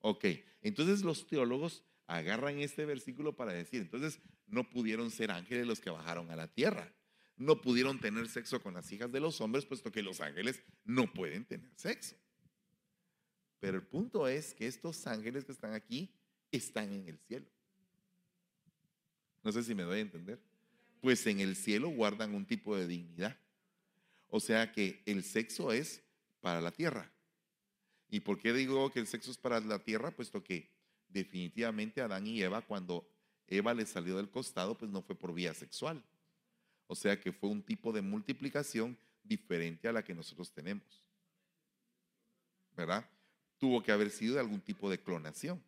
Ok, entonces los teólogos agarran este versículo para decir, entonces no pudieron ser ángeles los que bajaron a la tierra no pudieron tener sexo con las hijas de los hombres, puesto que los ángeles no pueden tener sexo. Pero el punto es que estos ángeles que están aquí están en el cielo. No sé si me doy a entender. Pues en el cielo guardan un tipo de dignidad. O sea que el sexo es para la tierra. ¿Y por qué digo que el sexo es para la tierra? Puesto que definitivamente Adán y Eva, cuando Eva le salió del costado, pues no fue por vía sexual o sea que fue un tipo de multiplicación diferente a la que nosotros tenemos. ¿Verdad? Tuvo que haber sido de algún tipo de clonación.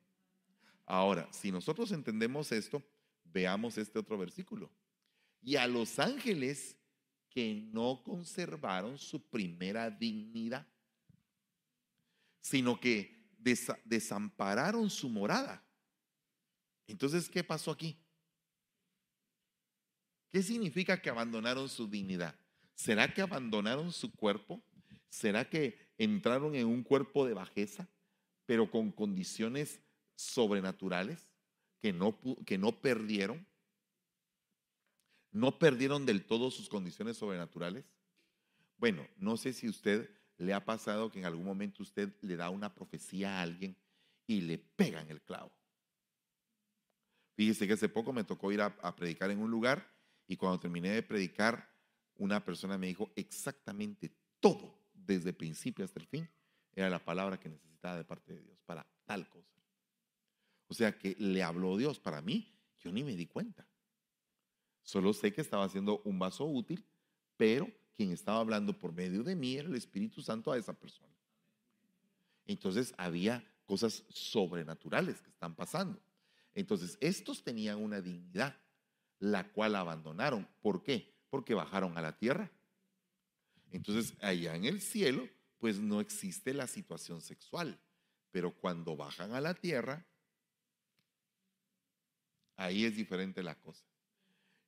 Ahora, si nosotros entendemos esto, veamos este otro versículo. Y a los ángeles que no conservaron su primera dignidad, sino que desampararon su morada. Entonces, ¿qué pasó aquí? ¿Qué significa que abandonaron su dignidad? ¿Será que abandonaron su cuerpo? ¿Será que entraron en un cuerpo de bajeza, pero con condiciones sobrenaturales que no, que no perdieron? ¿No perdieron del todo sus condiciones sobrenaturales? Bueno, no sé si usted le ha pasado que en algún momento usted le da una profecía a alguien y le pegan el clavo. Fíjese que hace poco me tocó ir a, a predicar en un lugar y cuando terminé de predicar, una persona me dijo exactamente todo, desde el principio hasta el fin, era la palabra que necesitaba de parte de Dios para tal cosa. O sea que le habló Dios para mí, yo ni me di cuenta. Solo sé que estaba haciendo un vaso útil, pero quien estaba hablando por medio de mí era el Espíritu Santo a esa persona. Entonces había cosas sobrenaturales que están pasando. Entonces estos tenían una dignidad la cual abandonaron. ¿Por qué? Porque bajaron a la tierra. Entonces, allá en el cielo, pues no existe la situación sexual. Pero cuando bajan a la tierra, ahí es diferente la cosa.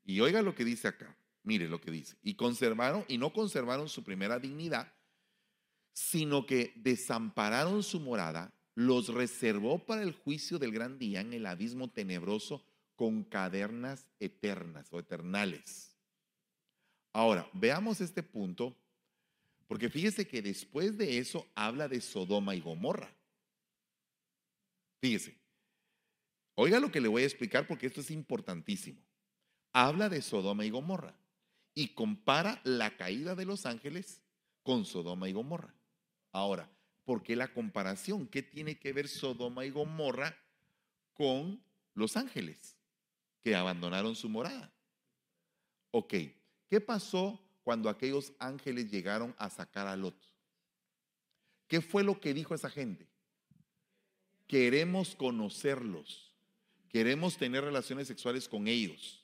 Y oiga lo que dice acá. Mire lo que dice. Y conservaron, y no conservaron su primera dignidad, sino que desampararon su morada, los reservó para el juicio del gran día en el abismo tenebroso con cadenas eternas o eternales. Ahora, veamos este punto, porque fíjese que después de eso habla de Sodoma y Gomorra. Fíjese, oiga lo que le voy a explicar porque esto es importantísimo. Habla de Sodoma y Gomorra y compara la caída de los ángeles con Sodoma y Gomorra. Ahora, ¿por qué la comparación? ¿Qué tiene que ver Sodoma y Gomorra con los ángeles que abandonaron su morada? Ok, ¿qué pasó cuando aquellos ángeles llegaron a sacar a Lot? ¿Qué fue lo que dijo esa gente? Queremos conocerlos, queremos tener relaciones sexuales con ellos.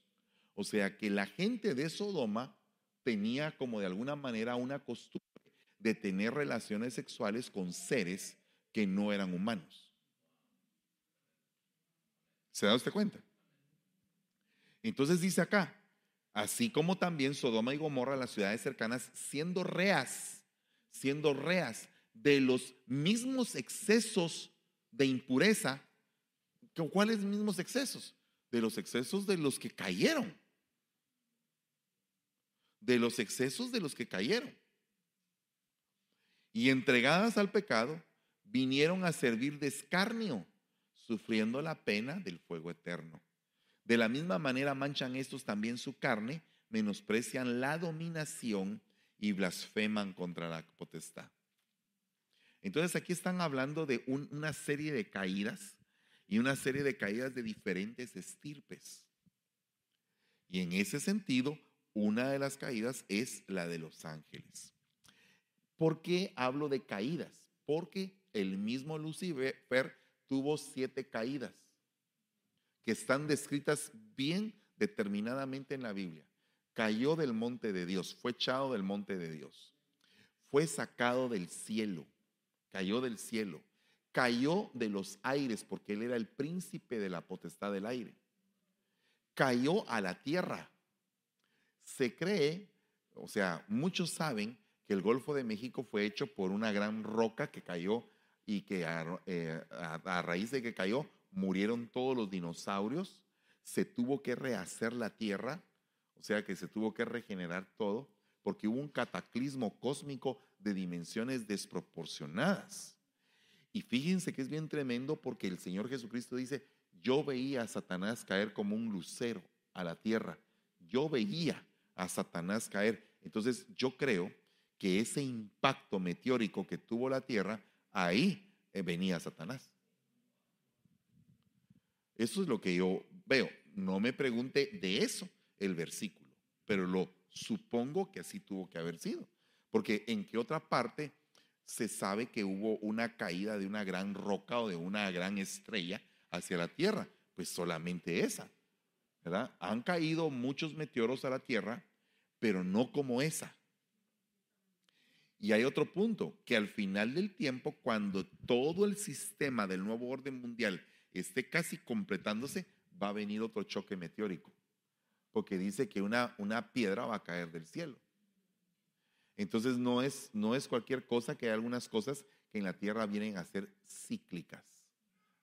O sea que la gente de Sodoma tenía como de alguna manera una costumbre de tener relaciones sexuales con seres que no eran humanos. ¿Se da usted cuenta? Entonces dice acá, así como también Sodoma y Gomorra, las ciudades cercanas, siendo reas, siendo reas de los mismos excesos de impureza. ¿Cuáles mismos excesos? De los excesos de los que cayeron. De los excesos de los que cayeron. Y entregadas al pecado, vinieron a servir de escarnio, sufriendo la pena del fuego eterno. De la misma manera manchan estos también su carne, menosprecian la dominación y blasfeman contra la potestad. Entonces aquí están hablando de una serie de caídas y una serie de caídas de diferentes estirpes. Y en ese sentido, una de las caídas es la de los ángeles. ¿Por qué hablo de caídas? Porque el mismo Lucifer tuvo siete caídas que están descritas bien determinadamente en la Biblia. Cayó del monte de Dios, fue echado del monte de Dios, fue sacado del cielo, cayó del cielo, cayó de los aires porque él era el príncipe de la potestad del aire, cayó a la tierra. Se cree, o sea, muchos saben que el Golfo de México fue hecho por una gran roca que cayó y que a, eh, a raíz de que cayó murieron todos los dinosaurios, se tuvo que rehacer la tierra, o sea que se tuvo que regenerar todo, porque hubo un cataclismo cósmico de dimensiones desproporcionadas. Y fíjense que es bien tremendo porque el Señor Jesucristo dice, yo veía a Satanás caer como un lucero a la tierra. Yo veía a Satanás caer. Entonces yo creo que ese impacto meteórico que tuvo la tierra, ahí eh, venía Satanás. Eso es lo que yo veo. No me pregunte de eso el versículo, pero lo supongo que así tuvo que haber sido. Porque en qué otra parte se sabe que hubo una caída de una gran roca o de una gran estrella hacia la tierra. Pues solamente esa. ¿verdad? Han caído muchos meteoros a la tierra, pero no como esa. Y hay otro punto, que al final del tiempo, cuando todo el sistema del nuevo orden mundial esté casi completándose, va a venir otro choque meteórico, porque dice que una, una piedra va a caer del cielo. Entonces no es, no es cualquier cosa que hay algunas cosas que en la tierra vienen a ser cíclicas.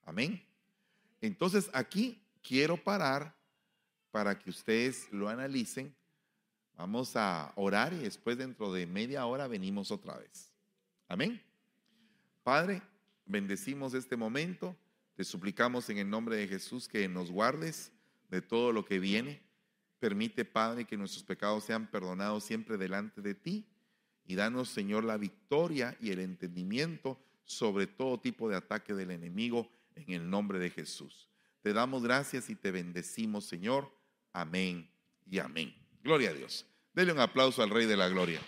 Amén. Entonces aquí quiero parar para que ustedes lo analicen. Vamos a orar y después dentro de media hora venimos otra vez. Amén. Padre, bendecimos este momento. Te suplicamos en el nombre de Jesús que nos guardes de todo lo que viene. Permite, Padre, que nuestros pecados sean perdonados siempre delante de ti y danos, Señor, la victoria y el entendimiento sobre todo tipo de ataque del enemigo en el nombre de Jesús. Te damos gracias y te bendecimos, Señor. Amén y amén. Gloria a Dios. Dele un aplauso al Rey de la Gloria.